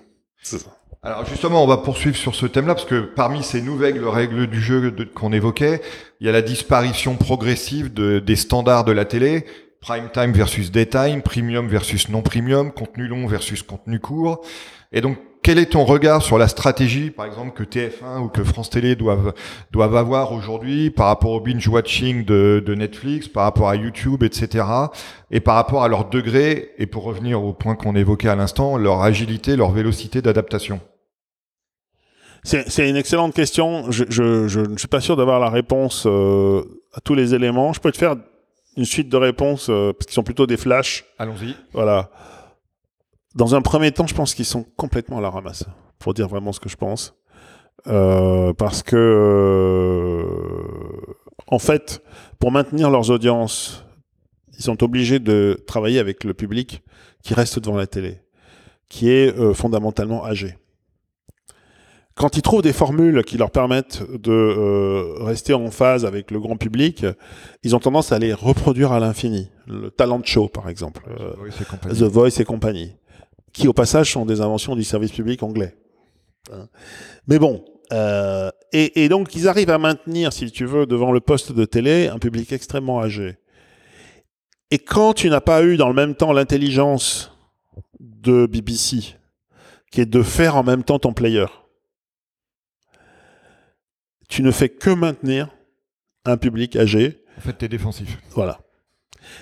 Alors justement, on va poursuivre sur ce thème-là parce que parmi ces nouvelles règles du jeu qu'on évoquait, il y a la disparition progressive de, des standards de la télé, prime time versus daytime, premium versus non premium, contenu long versus contenu court. Et donc quel est ton regard sur la stratégie, par exemple, que TF1 ou que France Télé doivent, doivent avoir aujourd'hui par rapport au binge-watching de, de, Netflix, par rapport à YouTube, etc., et par rapport à leur degré, et pour revenir au point qu'on évoquait à l'instant, leur agilité, leur vélocité d'adaptation? C'est une excellente question. Je, je, je, ne suis pas sûr d'avoir la réponse euh, à tous les éléments. Je peux te faire une suite de réponses, euh, parce qu'ils sont plutôt des flashs. Allons-y. Voilà. Dans un premier temps, je pense qu'ils sont complètement à la ramasse, pour dire vraiment ce que je pense. Euh, parce que, euh, en fait, pour maintenir leurs audiences, ils sont obligés de travailler avec le public qui reste devant la télé, qui est fondamentalement âgé. Quand ils trouvent des formules qui leur permettent de euh, rester en phase avec le grand public, ils ont tendance à les reproduire à l'infini. Le talent show, par exemple, The Voice et compagnie qui au passage sont des inventions du service public anglais. Hein. Mais bon, euh, et, et, donc ils arrivent à maintenir, si tu veux, devant le poste de télé, un public extrêmement âgé. Et quand tu n'as pas eu dans le même temps l'intelligence de BBC, qui est de faire en même temps ton player, tu ne fais que maintenir un public âgé. En fait, tu es défensif. Voilà.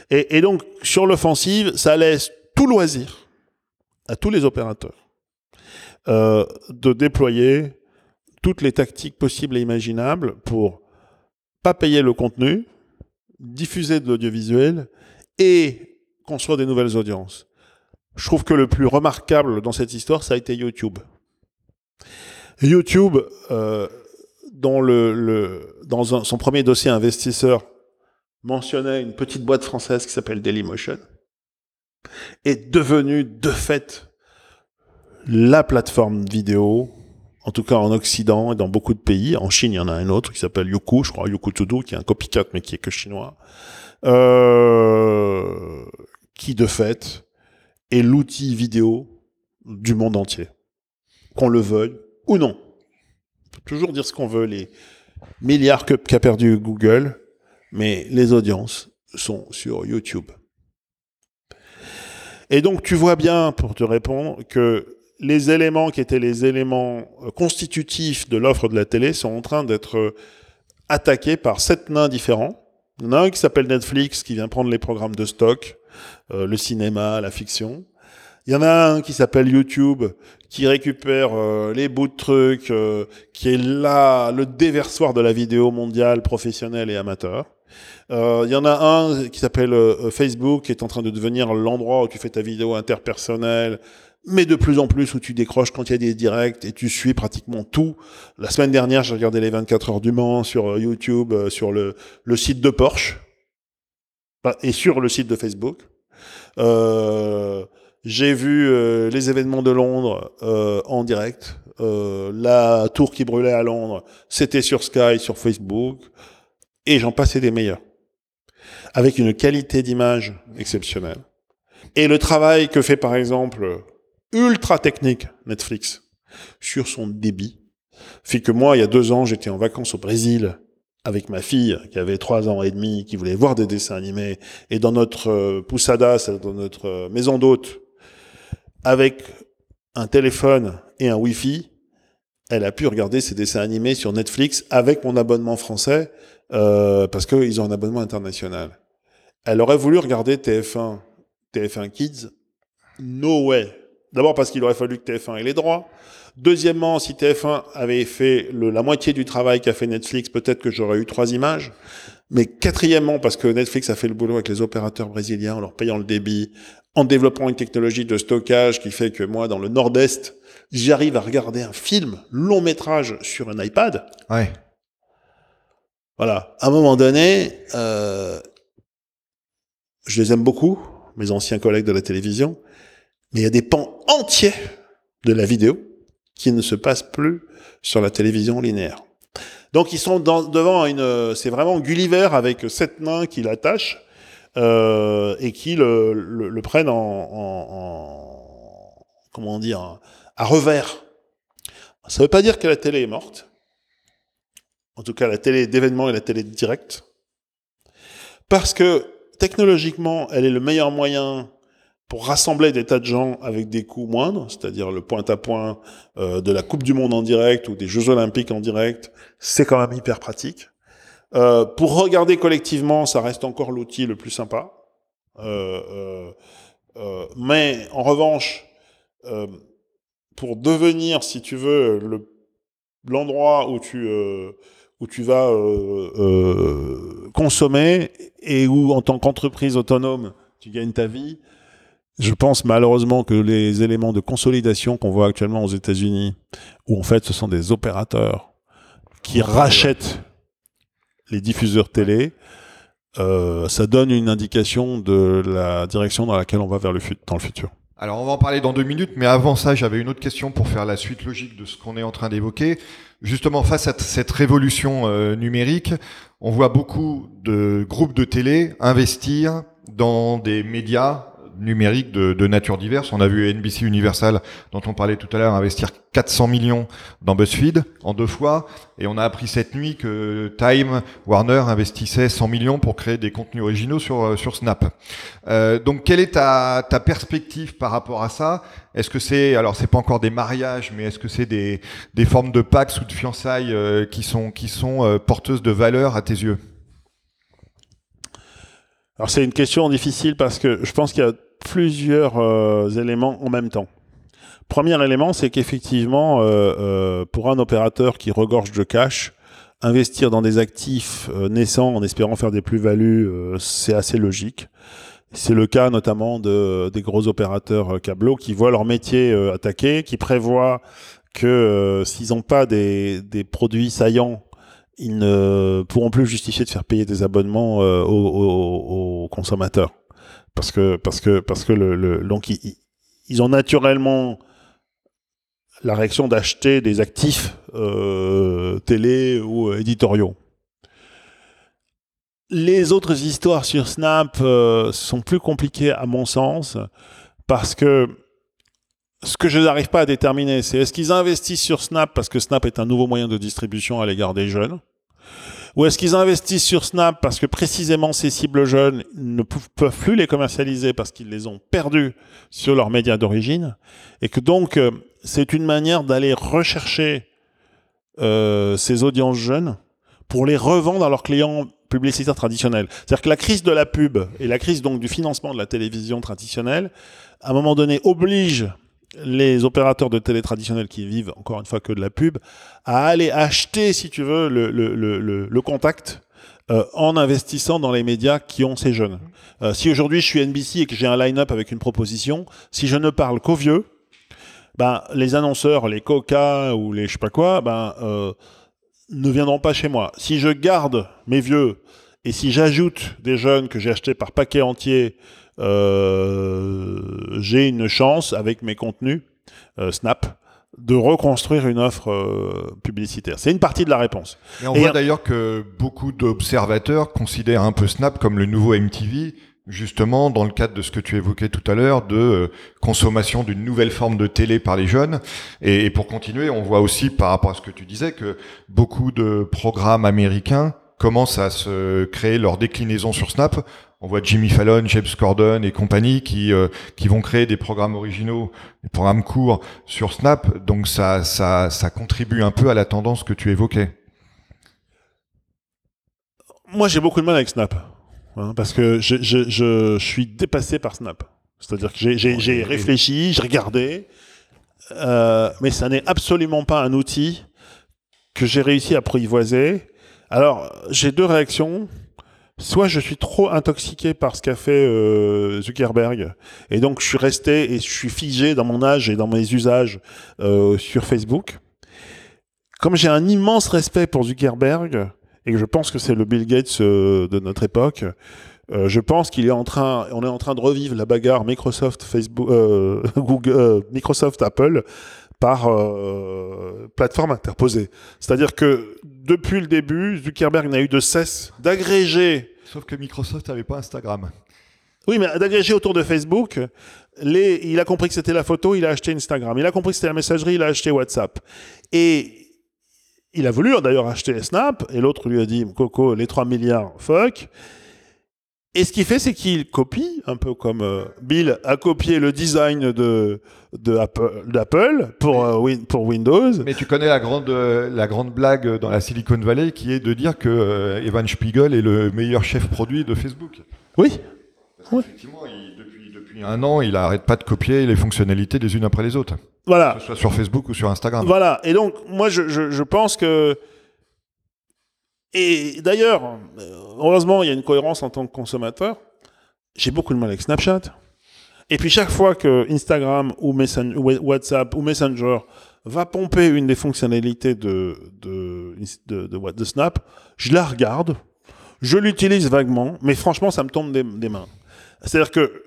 Et, et donc, sur l'offensive, ça laisse tout loisir à tous les opérateurs euh, de déployer toutes les tactiques possibles et imaginables pour pas payer le contenu, diffuser de l'audiovisuel et construire des nouvelles audiences. Je trouve que le plus remarquable dans cette histoire, ça a été YouTube. YouTube, euh, dans, le, le dans son premier dossier investisseur, mentionnait une petite boîte française qui s'appelle Dailymotion est devenu de fait la plateforme vidéo, en tout cas en Occident et dans beaucoup de pays. En Chine, il y en a un autre qui s'appelle Youku, je crois, Youku Tudu, qui est un copycat mais qui est que chinois, euh, qui de fait est l'outil vidéo du monde entier, qu'on le veuille ou non. Toujours dire ce qu'on veut, les milliards qu'a perdu Google, mais les audiences sont sur YouTube. Et donc tu vois bien, pour te répondre, que les éléments qui étaient les éléments euh, constitutifs de l'offre de la télé sont en train d'être euh, attaqués par sept nains différents. Il y un qui s'appelle Netflix, qui vient prendre les programmes de stock, euh, le cinéma, la fiction. Il y en a un qui s'appelle YouTube, qui récupère euh, les bouts de trucs, euh, qui est là le déversoir de la vidéo mondiale, professionnelle et amateur. Euh, il y en a un qui s'appelle Facebook, qui est en train de devenir l'endroit où tu fais ta vidéo interpersonnelle, mais de plus en plus où tu décroches quand il y a des directs et tu suis pratiquement tout. La semaine dernière, j'ai regardé les 24 heures du Mans sur YouTube, sur le, le site de Porsche et sur le site de Facebook. Euh, j'ai vu euh, les événements de Londres euh, en direct. Euh, la tour qui brûlait à Londres, c'était sur Sky, sur Facebook. Et j'en passais des meilleurs. Avec une qualité d'image exceptionnelle. Et le travail que fait par exemple ultra technique Netflix sur son débit fait que moi, il y a deux ans, j'étais en vacances au Brésil avec ma fille qui avait trois ans et demi, qui voulait voir des dessins animés, et dans notre poussada, dans notre maison d'hôte, avec un téléphone et un Wi-Fi, elle a pu regarder ses dessins animés sur Netflix avec mon abonnement français, euh, parce qu'ils ont un abonnement international. Elle aurait voulu regarder TF1, TF1 Kids, no way. D'abord parce qu'il aurait fallu que TF1 ait les droits. Deuxièmement, si TF1 avait fait la moitié du travail qu'a fait Netflix, peut-être que j'aurais eu trois images. Mais quatrièmement, parce que Netflix a fait le boulot avec les opérateurs brésiliens en leur payant le débit, en développant une technologie de stockage qui fait que moi, dans le nord-est, j'arrive à regarder un film long métrage sur un iPad. Ouais. Voilà. À un moment donné, euh, je les aime beaucoup, mes anciens collègues de la télévision, mais il y a des pans entiers de la vidéo qui ne se passent plus sur la télévision linéaire. Donc ils sont dans, devant une, c'est vraiment Gulliver avec sept nains qui l'attachent euh, et qui le, prennent en, en, en, comment dire à revers. Ça ne veut pas dire que la télé est morte. En tout cas, la télé d'événement et la télé directe. Parce que technologiquement, elle est le meilleur moyen pour rassembler des tas de gens avec des coûts moindres, c'est-à-dire le point-à-point euh, de la Coupe du Monde en direct ou des Jeux Olympiques en direct, c'est quand même hyper pratique. Euh, pour regarder collectivement, ça reste encore l'outil le plus sympa. Euh, euh, mais en revanche, pour devenir, si tu veux, le l'endroit où tu où tu vas consommer et où en tant qu'entreprise autonome tu gagnes ta vie, je pense malheureusement que les éléments de consolidation qu'on voit actuellement aux États-Unis, où en fait ce sont des opérateurs qui rachètent les diffuseurs télé, euh, ça donne une indication de la direction dans laquelle on va vers le dans le futur. Alors on va en parler dans deux minutes, mais avant ça, j'avais une autre question pour faire la suite logique de ce qu'on est en train d'évoquer. Justement, face à cette révolution euh, numérique, on voit beaucoup de groupes de télé investir dans des médias numérique de, de, nature diverse. On a vu NBC Universal, dont on parlait tout à l'heure, investir 400 millions dans BuzzFeed en deux fois. Et on a appris cette nuit que Time, Warner investissait 100 millions pour créer des contenus originaux sur, euh, sur Snap. Euh, donc, quelle est ta, ta perspective par rapport à ça? Est-ce que c'est, alors c'est pas encore des mariages, mais est-ce que c'est des, des formes de pax ou de fiançailles euh, qui sont, qui sont euh, porteuses de valeur à tes yeux? Alors c'est une question difficile parce que je pense qu'il y a plusieurs euh, éléments en même temps. Premier élément, c'est qu'effectivement, euh, euh, pour un opérateur qui regorge de cash, investir dans des actifs naissants en espérant faire des plus-values, c'est assez logique. C'est le cas notamment de, des gros opérateurs câbleaux qui voient leur métier attaqué, qui prévoient que s'ils n'ont pas des, des, produits saillants, ils ne pourront plus justifier de faire payer des abonnements aux consommateurs parce que parce que parce que le, donc ils, ont naturellement la réaction d'acheter des actifs euh, télé ou éditoriaux. Les autres histoires sur Snap euh, sont plus compliquées à mon sens parce que ce que je n'arrive pas à déterminer, c'est est-ce qu'ils investissent sur Snap parce que Snap est un nouveau moyen de distribution à l'égard des jeunes ou est-ce qu'ils investissent sur Snap parce que précisément ces cibles jeunes ne peuvent plus les commercialiser parce qu'ils les ont perdus sur leurs médias d'origine et que donc euh, c'est une manière d'aller rechercher euh, ces audiences jeunes pour les revendre à leurs clients publicitaire traditionnel. C'est-à-dire que la crise de la pub et la crise donc du financement de la télévision traditionnelle, à un moment donné, oblige les opérateurs de télé traditionnels qui vivent encore une fois que de la pub à aller acheter, si tu veux, le, le, le, le contact euh, en investissant dans les médias qui ont ces jeunes. Euh, si aujourd'hui je suis NBC et que j'ai un line-up avec une proposition, si je ne parle qu'aux vieux, ben, les annonceurs, les Coca ou les je sais pas quoi, ben, euh, ne viendront pas chez moi. Si je garde mes vieux et si j'ajoute des jeunes que j'ai achetés par paquet entier, j'ai une chance avec mes contenus euh, Snap de reconstruire une offre euh, publicitaire. C'est une partie de la réponse. Et on voit d'ailleurs que beaucoup d'observateurs considèrent un peu Snap comme le nouveau MTV, justement dans le cadre de ce que tu évoquais tout à l'heure, de euh, consommation d'une nouvelle forme de télé par les jeunes. Et, et, pour continuer, on voit aussi par rapport à ce que tu disais que beaucoup de programmes américains commencent à se créer leur déclinaison sur Snap. On voit Jimmy Fallon, James Corden et compagnie qui euh, qui vont créer des programmes originaux, des programmes courts sur Snap. Donc ça ça ça contribue un peu à la tendance que tu évoquais. Moi, j'ai beaucoup de mal avec Snap hein, parce que je, je, je, suis dépassé par Snap. C'est-à-dire que j'ai réfléchi, j'ai regardé, euh, mais ça n'est absolument pas un outil que j'ai réussi à apprivoiser alors, j'ai deux réactions. Soit je suis trop intoxiqué par ce qu'a fait euh, Zuckerberg, et donc je suis resté et je suis figé dans mon âge et dans mes usages euh, sur Facebook. Comme j'ai un immense respect pour Zuckerberg, et que je pense que c'est le Bill Gates euh, de notre époque, je pense qu'il est en train, on est en train de revivre la bagarre Microsoft, Facebook, Google, Microsoft, Apple par plateforme interposée. C'est-à-dire que depuis le début, Zuckerberg n'a eu de cesse d'agréger. Sauf que Microsoft n'avait pas Instagram. Oui, mais d'agréger autour de Facebook, les, il a compris que c'était la photo, il a acheté Instagram. Il a compris que c'était la messagerie, il a acheté WhatsApp. Et il a voulu d'ailleurs acheter Snap, et l'autre lui a dit, Coco, les 3 milliards, fuck. Et ce qu'il fait, c'est qu'il copie, un peu comme euh, Bill a copié le design de d'Apple pour euh, pour Windows. Mais tu connais la grande la grande blague dans la Silicon Valley qui est de dire que euh, Evan Spiegel est le meilleur chef produit de Facebook. Oui. Effectivement, depuis depuis un an, il n'arrête pas de copier les fonctionnalités des unes après les autres. Voilà. Que ce soit sur Facebook ou sur Instagram. Voilà. Et donc moi je, je, je pense que et d'ailleurs, heureusement, il y a une cohérence en tant que consommateur. J'ai beaucoup de mal avec Snapchat. Et puis chaque fois que Instagram ou, WhatsApp ou Messenger va pomper une des fonctionnalités de, de, de, Snap, je la regarde, je l'utilise vaguement, mais franchement, ça me tombe des, mains. C'est-à-dire que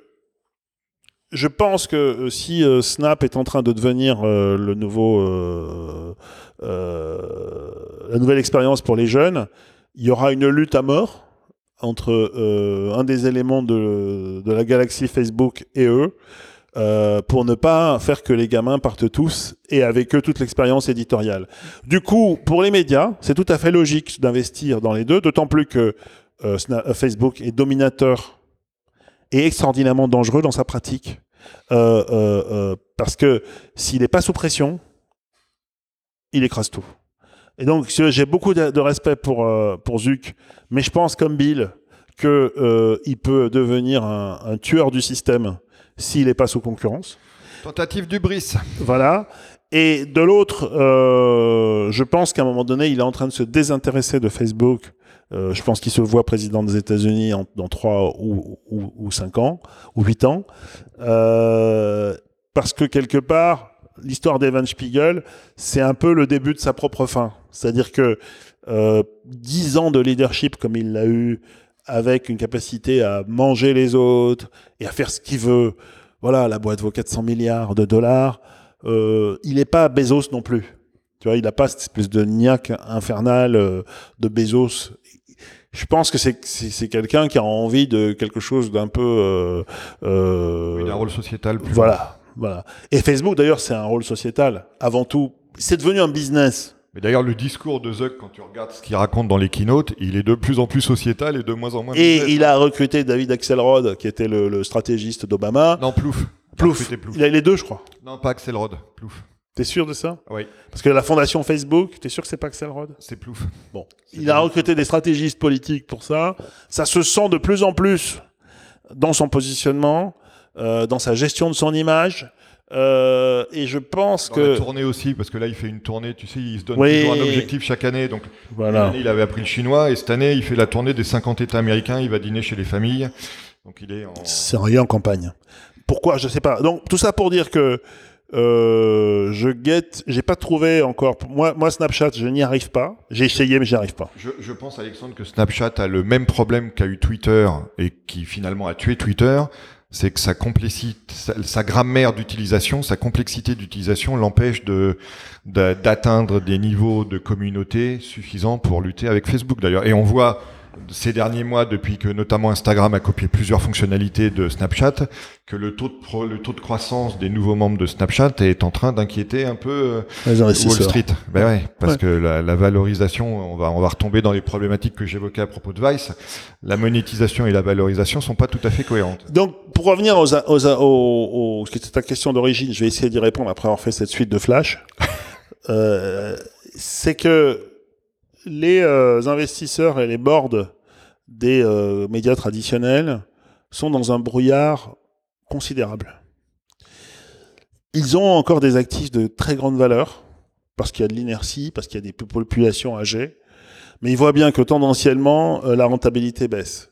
je pense que euh, si euh, Snap est en train de devenir euh, le nouveau la nouvelle expérience pour les jeunes, il y aura une lutte à mort entre un des éléments de, de, la galaxie Facebook et eux. Pour ne pas faire que les gamins partent tous et avec eux toute l'expérience éditoriale. Du coup, pour les médias, c'est tout à fait logique d'investir dans les deux, d'autant plus que Facebook est dominateur et extraordinairement dangereux dans sa pratique. Euh, parce que s'il n'est pas sous pression, il écrase tout. Et donc, j'ai beaucoup de, respect pour, euh, pour Zuc, mais je pense, comme Bill, qu'il euh, peut devenir un, tueur du système s'il n'est pas sous concurrence. Tentative du bris. Voilà. Et de l'autre, euh, je pense qu'à un moment donné, il est en train de se désintéresser de Facebook. je pense qu'il se voit président des États-Unis dans 3 ou, ou, ou, 5 ans, ou 8 ans. parce que quelque part, l'histoire d'Evan Spiegel, c'est un peu le début de sa propre fin. C'est-à-dire que euh, 10 ans de leadership comme il l'a eu, avec une capacité à manger les autres et à faire ce qu'il veut, voilà, la boîte vaut 400 milliards de dollars, euh, il n'est pas Bezos non plus. Tu vois, il n'a pas cette espèce de niaque infernal euh, de Bezos. Je pense que c'est quelqu'un qui a envie de quelque chose d'un peu... Euh, euh, un rôle sociétal plus Voilà. Voilà. Et Facebook, d'ailleurs, c'est un rôle sociétal, avant tout. C'est devenu un business. Mais d'ailleurs, le discours de Zuck, quand tu regardes ce qu'il raconte dans les keynotes, il est de plus en plus sociétal et de moins en moins. Et il a recruté David Axelrod, qui était le, stratégiste d'Obama. Non, Plouf. Plouf. Il a les deux, je crois. Non, pas Axelrod. Plouf. T'es sûr de ça Oui. Parce que la fondation Facebook, t'es sûr que c'est pas Axelrod C'est plouf. Bon. Il a recruté des stratégistes politiques pour ça. Ça se sent de plus en plus dans son positionnement, euh, dans sa gestion de son image. Euh, et je pense Dans que. la tournée aussi, parce que là, il fait une tournée, tu sais, il se donne Oui. toujours un objectif chaque année. Donc, Voilà. l'année, il avait appris le chinois, et cette année, il fait la tournée des 50 États américains, il va dîner chez les familles. Donc, il est en... C'est rien en campagne. Pourquoi? Je sais pas. Donc tout ça pour dire que euh, je guette. J'ai pas trouvé encore. Moi, moi Snapchat, je n'y arrive pas. J'ai essayé, mais j'y arrive pas. Je, je pense, Alexandre, que Snapchat a le même problème qu'a eu Twitter, et qui finalement a tué Twitter, c'est que sa sa, grammaire d'utilisation, sa complexité d'utilisation l'empêche de- d'atteindre des niveaux de communauté suffisants pour lutter avec Facebook d'ailleurs. Et on voit ces derniers mois, depuis que notamment Instagram a copié plusieurs fonctionnalités de Snapchat, que le taux de pro- le taux de croissance des nouveaux membres de Snapchat est en train d'inquiéter un peu euh, Les Wall. Street. Ben ouais, parce Ouais. que la, la valorisation, on va on va retomber dans les problématiques que j'évoquais à propos de Vice. La monétisation et la valorisation sont pas tout à fait cohérentes. Donc, pour revenir aux, aux, aux, aux- ta question d'origine, je vais essayer d'y répondre après avoir fait cette suite de flash. Euh, c'est que les euh, investisseurs et les boards des euh, médias traditionnels sont dans un brouillard considérable. Ils ont encore des actifs de très grande valeur, parce qu'il y a de l'inertie, parce qu'il y a des populations âgées, mais ils voient bien que tendanciellement, euh, la rentabilité baisse.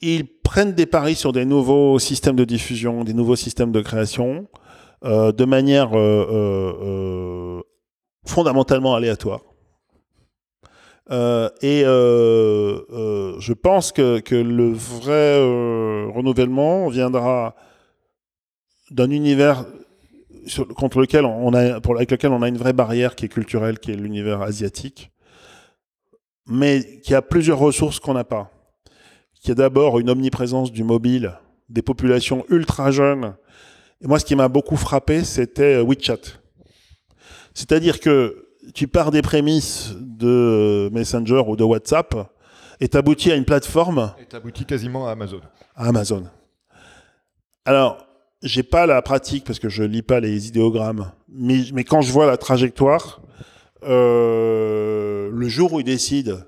Ils prennent des paris sur des nouveaux systèmes de diffusion, des nouveaux systèmes de création, de manière fondamentalement aléatoire. Euh, et euh, euh, je pense que, que le vrai euh, renouvellement viendra d'un univers contre lequel on a, pour, avec lequel on a une vraie barrière qui est culturelle, qui est l'univers asiatique, mais qui a plusieurs ressources qu'on n'a pas qui est d'abord une omniprésence du mobile, des populations ultra jeunes. Et moi, ce qui m'a beaucoup frappé, c'était euh, WeChat. C'est-à-dire que tu pars des prémices de Messenger ou de WhatsApp et t'aboutis à une plateforme Et abouti quasiment à Amazon. à Amazon. Alors, j'ai pas la pratique parce que je lis pas les idéogrammes, mais, mais quand je vois la trajectoire, euh, le jour où ils décident,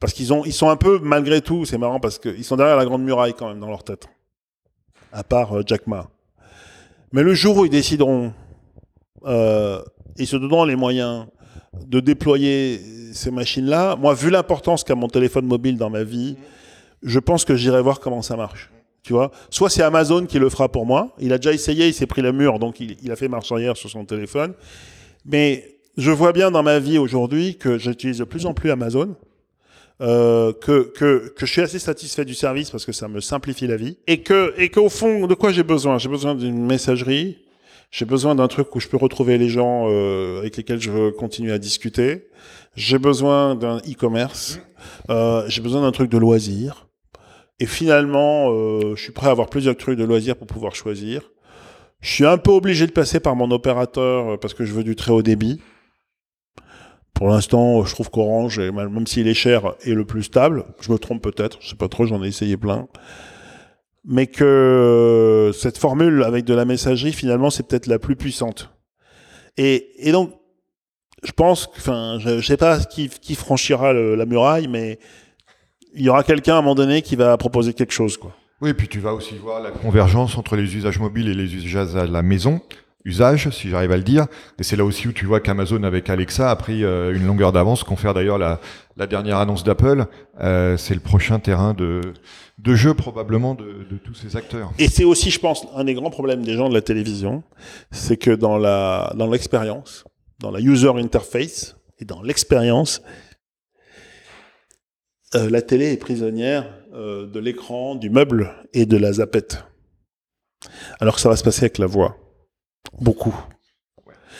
parce qu'ils ont, ils sont un peu malgré tout, c'est marrant parce qu'ils sont derrière la grande muraille quand même dans leur tête, à part euh, Jack Ma. Mais le jour où ils décideront, euh, et se donneront les moyens de déployer ces machines-là, moi, vu l'importance qu'a mon téléphone mobile dans ma vie, je pense que j'irai voir comment ça marche. Tu vois, soit c'est Amazon qui le fera pour moi. Il a déjà essayé, il s'est pris le mur, donc il, il a fait marche arrière sur son téléphone. Mais je vois bien dans ma vie aujourd'hui que j'utilise de plus en plus Amazon, euh, que, que, que je suis assez satisfait du service parce que ça me simplifie la vie, et que et qu'au fond, de quoi j'ai besoin? J'ai besoin d'une messagerie, j'ai besoin d'un truc où je peux retrouver les gens euh, avec lesquels je veux continuer à discuter, j'ai besoin d'un e-commerce, euh, j'ai besoin d'un truc de loisir. Et finalement, euh, je suis prêt à avoir plusieurs trucs de loisirs pour pouvoir choisir. Je suis un peu obligé de passer par mon opérateur euh, parce que je veux du très haut débit. Pour l'instant, je trouve qu'Orange, même s'il est cher, est le plus stable. Je me trompe peut-être, je sais pas trop, j'en ai essayé plein. Mais que euh, cette formule avec de la messagerie, finalement, c'est peut-être la plus puissante. Et, et donc, je pense, enfin, je, je sais pas qui, franchira la muraille, mais il y aura quelqu'un à un moment donné qui va proposer quelque chose, quoi. Oui, et puis tu vas aussi voir la convergence entre les usages mobiles et les usages à la maison. Usage, si j'arrive à le dire. Et c'est là aussi où tu vois qu'Amazon avec Alexa a pris euh, une longueur d'avance, confère d'ailleurs la, dernière annonce d'Apple. Euh, c'est le prochain terrain de, jeu probablement de, tous ces acteurs. Et c'est aussi, je pense, un des grands problèmes des gens de la télévision, c'est que dans l'expérience, dans la user interface et dans l'expérience, euh, la télé est prisonnière de l'écran, du meuble et de la zapette. Alors que ça va se passer avec la voix. Beaucoup.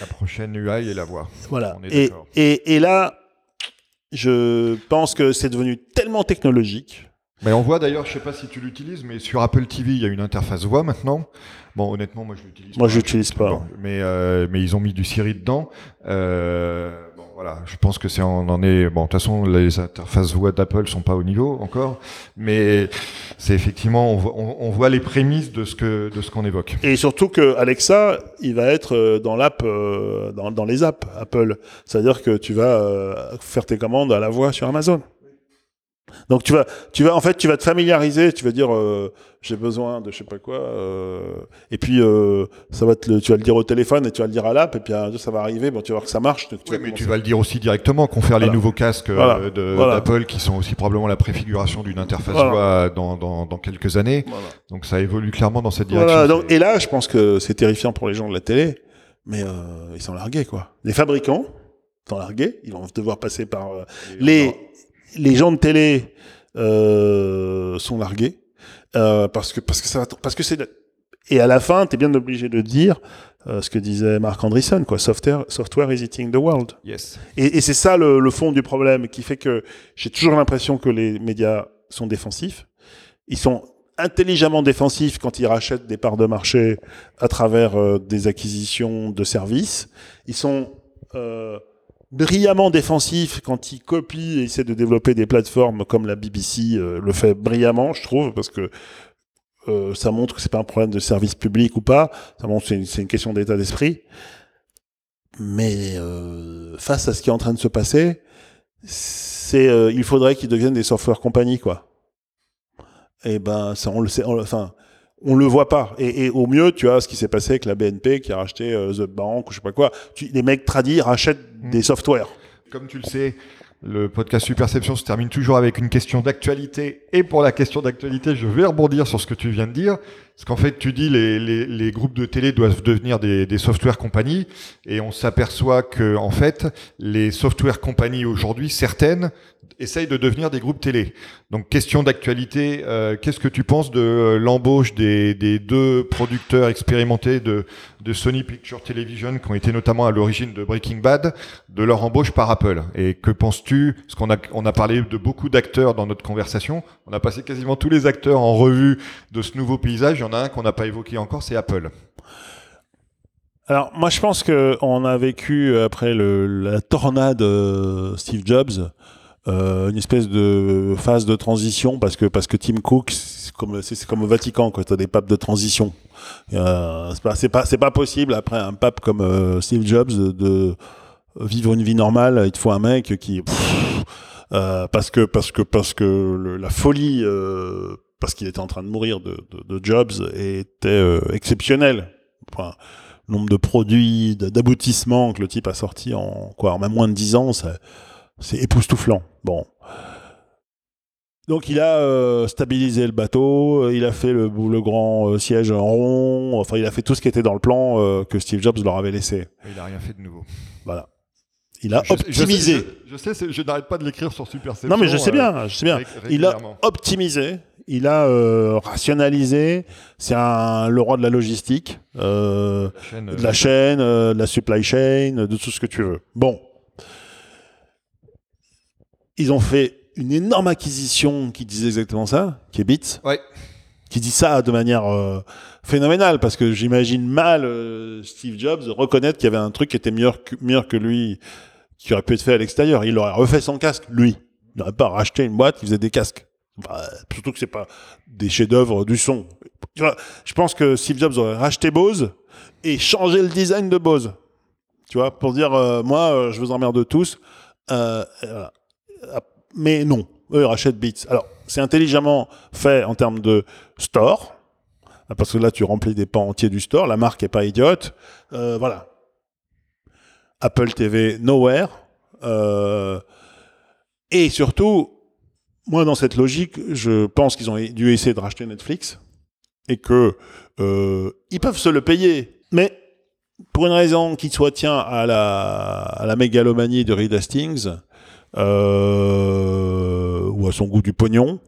La prochaine UI et la voix. Voilà. On est Et, d'accord. et, et là, je pense que c'est devenu tellement technologique. Mais on voit d'ailleurs, je sais pas si tu l'utilises, mais sur Apple TV, il y a une interface voix maintenant. Bon, honnêtement, moi je l'utilise Moi, pas. je l'utilise pas. Bon, mais, euh, mais ils ont mis du Siri dedans. Euh, Voilà, je pense que c'est on en est bon. De toute façon, les interfaces voix d'Apple sont pas au niveau encore, mais c'est effectivement on voit, les prémices de ce que de ce qu'on évoque. Et surtout que Alexa, il va être euh, dans l'app, euh, dans, dans, les apps Apple. C'est-à-dire que tu vas euh, faire tes commandes à la voix sur Amazon. Donc tu vas, tu vas, en fait, tu vas te familiariser. Tu vas dire, euh, j'ai besoin de je sais pas quoi. Euh, et puis euh, ça va te, tu vas le dire au téléphone et tu vas le dire à l'app. Et puis ça va arriver. Bon, tu vas voir que ça marche. Tu mais tu vas le dire aussi directement. Qu'on faire les nouveaux casques d'Apple qui sont aussi probablement la préfiguration d'une interface voix dans, dans, dans, quelques années. Donc ça évolue clairement dans cette direction. Donc, et là, je pense que c'est terrifiant pour les gens de la télé, mais ils sont largués quoi. Les fabricants sont largués. Ils vont devoir passer par les les gens de télé euh, sont largués euh, parce que parce que ça parce que c'est et à la fin tu es bien obligé de dire euh, ce que disait Mark Andreessen quoi software software is eating the world. Yes. Et, et c'est ça le, le, fond du problème qui fait que j'ai toujours l'impression que les médias sont défensifs. Ils sont intelligemment défensifs quand ils rachètent des parts de marché à travers euh, des acquisitions de services. Ils sont euh, brillamment défensif quand il copie et essaie de développer des plateformes comme la BBC euh, le fait brillamment, je trouve, parce que euh, ça montre que c'est pas un problème de service public ou pas, ça montre que c'est une, question d'état d'esprit. Mais euh, face à ce qui est en train de se passer, c'est il faudrait qu'ils deviennent des software compagnies quoi. Et ben ça on le sait, enfin on le voit pas. Et, au mieux, tu vois ce qui s'est passé avec la BNP qui a racheté euh, The Bank ou je sais pas quoi. Tu, les mecs tradis rachètent mm. des softwares. Comme tu le sais, le podcast Superception se termine toujours avec une question d'actualité. Et pour la question d'actualité, je vais rebondir sur ce que tu viens de dire. Parce qu'en fait, tu dis les, les, les groupes de télé doivent devenir des, des software compagnies. Et on s'aperçoit que, en fait, les software compagnies aujourd'hui, certaines, essayent de devenir des groupes télé. Donc question d'actualité, euh, qu'est-ce que tu penses de euh, l'embauche des, deux producteurs expérimentés de, de, Sony Picture Television qui ont été notamment à l'origine de Breaking Bad, de leur embauche par Apple? Et que penses-tu? Parce qu'on a, on a parlé de beaucoup d'acteurs dans notre conversation, on a passé quasiment tous les acteurs en revue de ce nouveau paysage, il y en a un qu'on n'a pas évoqué encore, c'est Apple. Alors moi je pense qu'on a vécu après le, la tornade Steve Jobs, euh, une espèce de phase de transition parce que parce que Tim Cook c'est comme c'est comme au Vatican quand t'as des papes de transition. Euh, c'est pas c'est pas c'est pas possible après un pape comme euh, Steve Jobs de, vivre une vie normale. Il te faut un mec qui euh, parce que parce que parce que la folie euh, parce qu'il était en train de mourir de, de, de Jobs était exceptionnelle. Enfin, nombre de produits d'aboutissements que le type a sorti en quoi en même moins de 10 ans ça c'est époustouflant. Bon. Donc il a euh, stabilisé le bateau, euh, il a fait le, le grand euh, siège en rond, enfin il a fait tout ce qui était dans le plan que Steve Jobs leur avait laissé. Il n'a rien fait de nouveau. Voilà. Il a optimisé. Je sais, je, n'arrête pas de l'écrire sur Super Non mais je sais bien, je sais bien. Il a optimisé, il a rationalisé. C'est le roi de la logistique, de la chaîne, de la supply chain, de tout ce que tu veux. Bon, ils ont fait une énorme acquisition qui disait exactement ça, qui est Beats. Ouais. Qui dit ça de manière euh, phénoménale, parce que j'imagine mal euh, Steve Jobs reconnaître qu'il y avait un truc qui était meilleur que, meilleur que lui, qui aurait pu être fait à l'extérieur. Il aurait refait son casque, lui. Il n'aurait pas racheté une boîte qui faisait des casques. Bah, surtout que c'est pas des chefs-d'œuvre du son. je pense que Steve Jobs aurait racheté Bose et changé le design de Bose. Tu vois, pour dire, euh, moi, je vous emmerde tous. Voilà mais non, eux rachètent Beats. Alors, c'est intelligemment fait en termes de store, parce que là tu remplis des pans entiers du store, la marque est pas idiote. Euh, voilà. Apple TV Nowhere. Euh, et surtout, moi dans cette logique, je pense qu'ils ont dû essayer de racheter Netflix et que euh, ils peuvent se le payer, mais pour une raison qui soit tient à la, à la mégalomanie de Reed Hastings, euh, ou à son goût du pognon.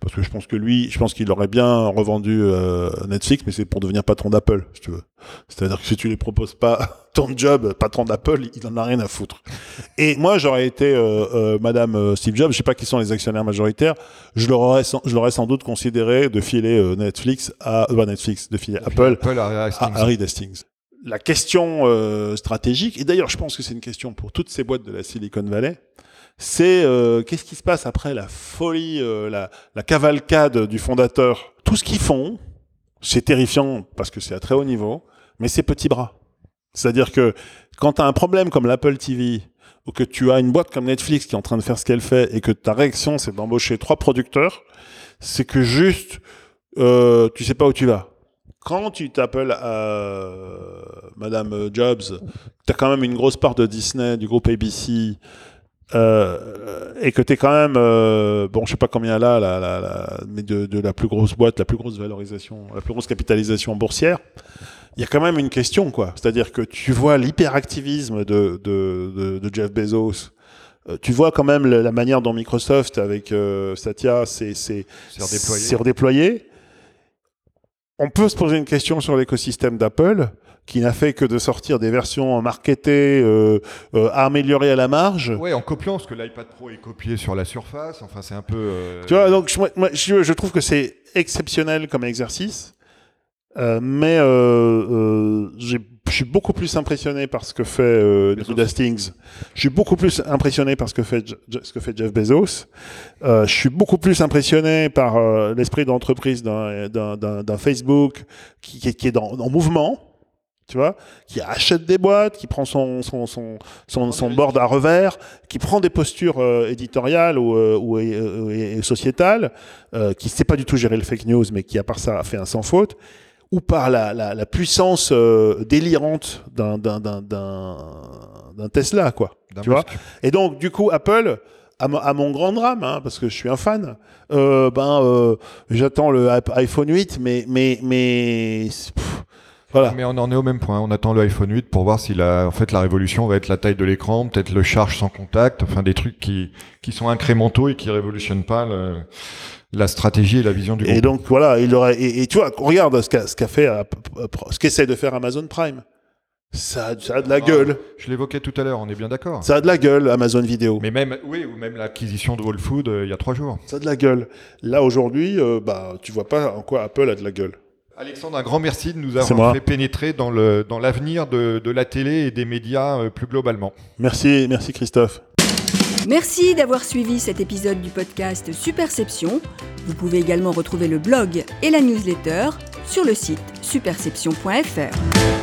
Parce que je pense que lui, je pense qu'il aurait bien revendu euh, Netflix, mais c'est pour devenir patron d'Apple, si tu veux. C'est-à-dire que si tu lui proposes pas ton job, patron d'Apple, il en a rien à foutre. Et moi, j'aurais été euh, euh Madame euh, Steve Jobs, je sais pas qui sont les actionnaires majoritaires, je l'aurais sans, je l'aurais sans doute considéré de filer Netflix à, euh, Netflix, de filer Apple, Apple à, Harry Hastings. la question euh, stratégique, et d'ailleurs je pense que c'est une question pour toutes ces boîtes de la Silicon Valley, c'est euh, qu'est-ce qui se passe après la folie, euh, la, cavalcade du fondateur? Tout ce qu'ils font, c'est terrifiant parce que c'est à très haut niveau, mais c'est petits bras. C'est-à-dire que quand tu as un problème comme l'Apple TV, ou que tu as une boîte comme Netflix qui est en train de faire ce qu'elle fait, et que ta réaction c'est d'embaucher trois producteurs, c'est que juste, euh, tu sais pas où tu vas. Quand tu t'appelles euh, Madame Jobs, tu as quand même une grosse part de Disney, du groupe ABC, euh, et que tu es quand même, euh, bon, je sais pas combien là, la, la, la, mais de, de, la plus grosse boîte, la plus grosse valorisation, la plus grosse capitalisation boursière, il y a quand même une question, quoi. C'est-à-dire que tu vois l'hyperactivisme de, de, de, de, Jeff Bezos. Euh, tu vois quand même la, manière dont Microsoft, avec euh, Satya, s'est redéployé. redéployé. On peut se poser une question sur l'écosystème d'Apple qui n'a fait que de sortir des versions marketées, euh, euh, améliorées à la marge. Oui, en copiant, parce que l'iPad Pro est copié sur la surface. Enfin, c'est un peu. Euh... Tu vois, donc je, moi, je, je trouve que c'est exceptionnel comme exercice, euh, mais euh, euh, je suis beaucoup plus impressionné par ce que fait euh, Drew Hastings. Je suis beaucoup plus impressionné par ce que fait, ce que fait Jeff Bezos. Euh, je suis beaucoup plus impressionné par l'esprit d'entreprise d'un Facebook qui, qui, qui est dans, en mouvement tu vois, qui achète des boîtes, qui prend son, son, son, son, son board à revers, qui prend des postures euh, éditoriales ou, euh, ou et, et sociétales, euh, qui ne sait pas du tout gérer le fake news, mais qui, à part ça, a fait un sans faute, ou par la, la, la puissance euh, délirante d'un Tesla, quoi. Tu vois et donc, du coup, Apple, à, à, mon grand drame, hein, parce que je suis un fan, euh, ben, euh, j'attends le iPhone 8, mais, mais, mais, pff, voilà. Mais on en est au même point. On attend le iPhone 8 pour voir si la, en fait, la révolution va être la taille de l'écran, peut-être le charge sans contact, enfin des trucs qui, qui sont incrémentaux et qui révolutionnent pas le, la stratégie et la vision du groupe. Et donc voilà, il aurait, et, et tu vois, regarde ce qu'a, ce qu'a fait, ce qu'essaie de faire Amazon Prime. Ça a, ça a de la ah, gueule. Je l'évoquais tout à l'heure, on est bien d'accord. Ça a de la gueule, Amazon Vidéo. Mais même, oui, ou même l'acquisition de Whole Food euh, il y a trois jours. Ça a de la gueule. Là aujourd'hui, euh, bah, tu vois pas en quoi Apple a de la gueule. Alexandre, un grand merci de nous avoir fait pénétrer dans le dans l'avenir de, de, la télé et des médias euh, plus globalement. Merci, merci Christophe. Merci d'avoir suivi cet épisode du podcast Superception. Vous pouvez également retrouver le blog et la newsletter sur le site superception.fr.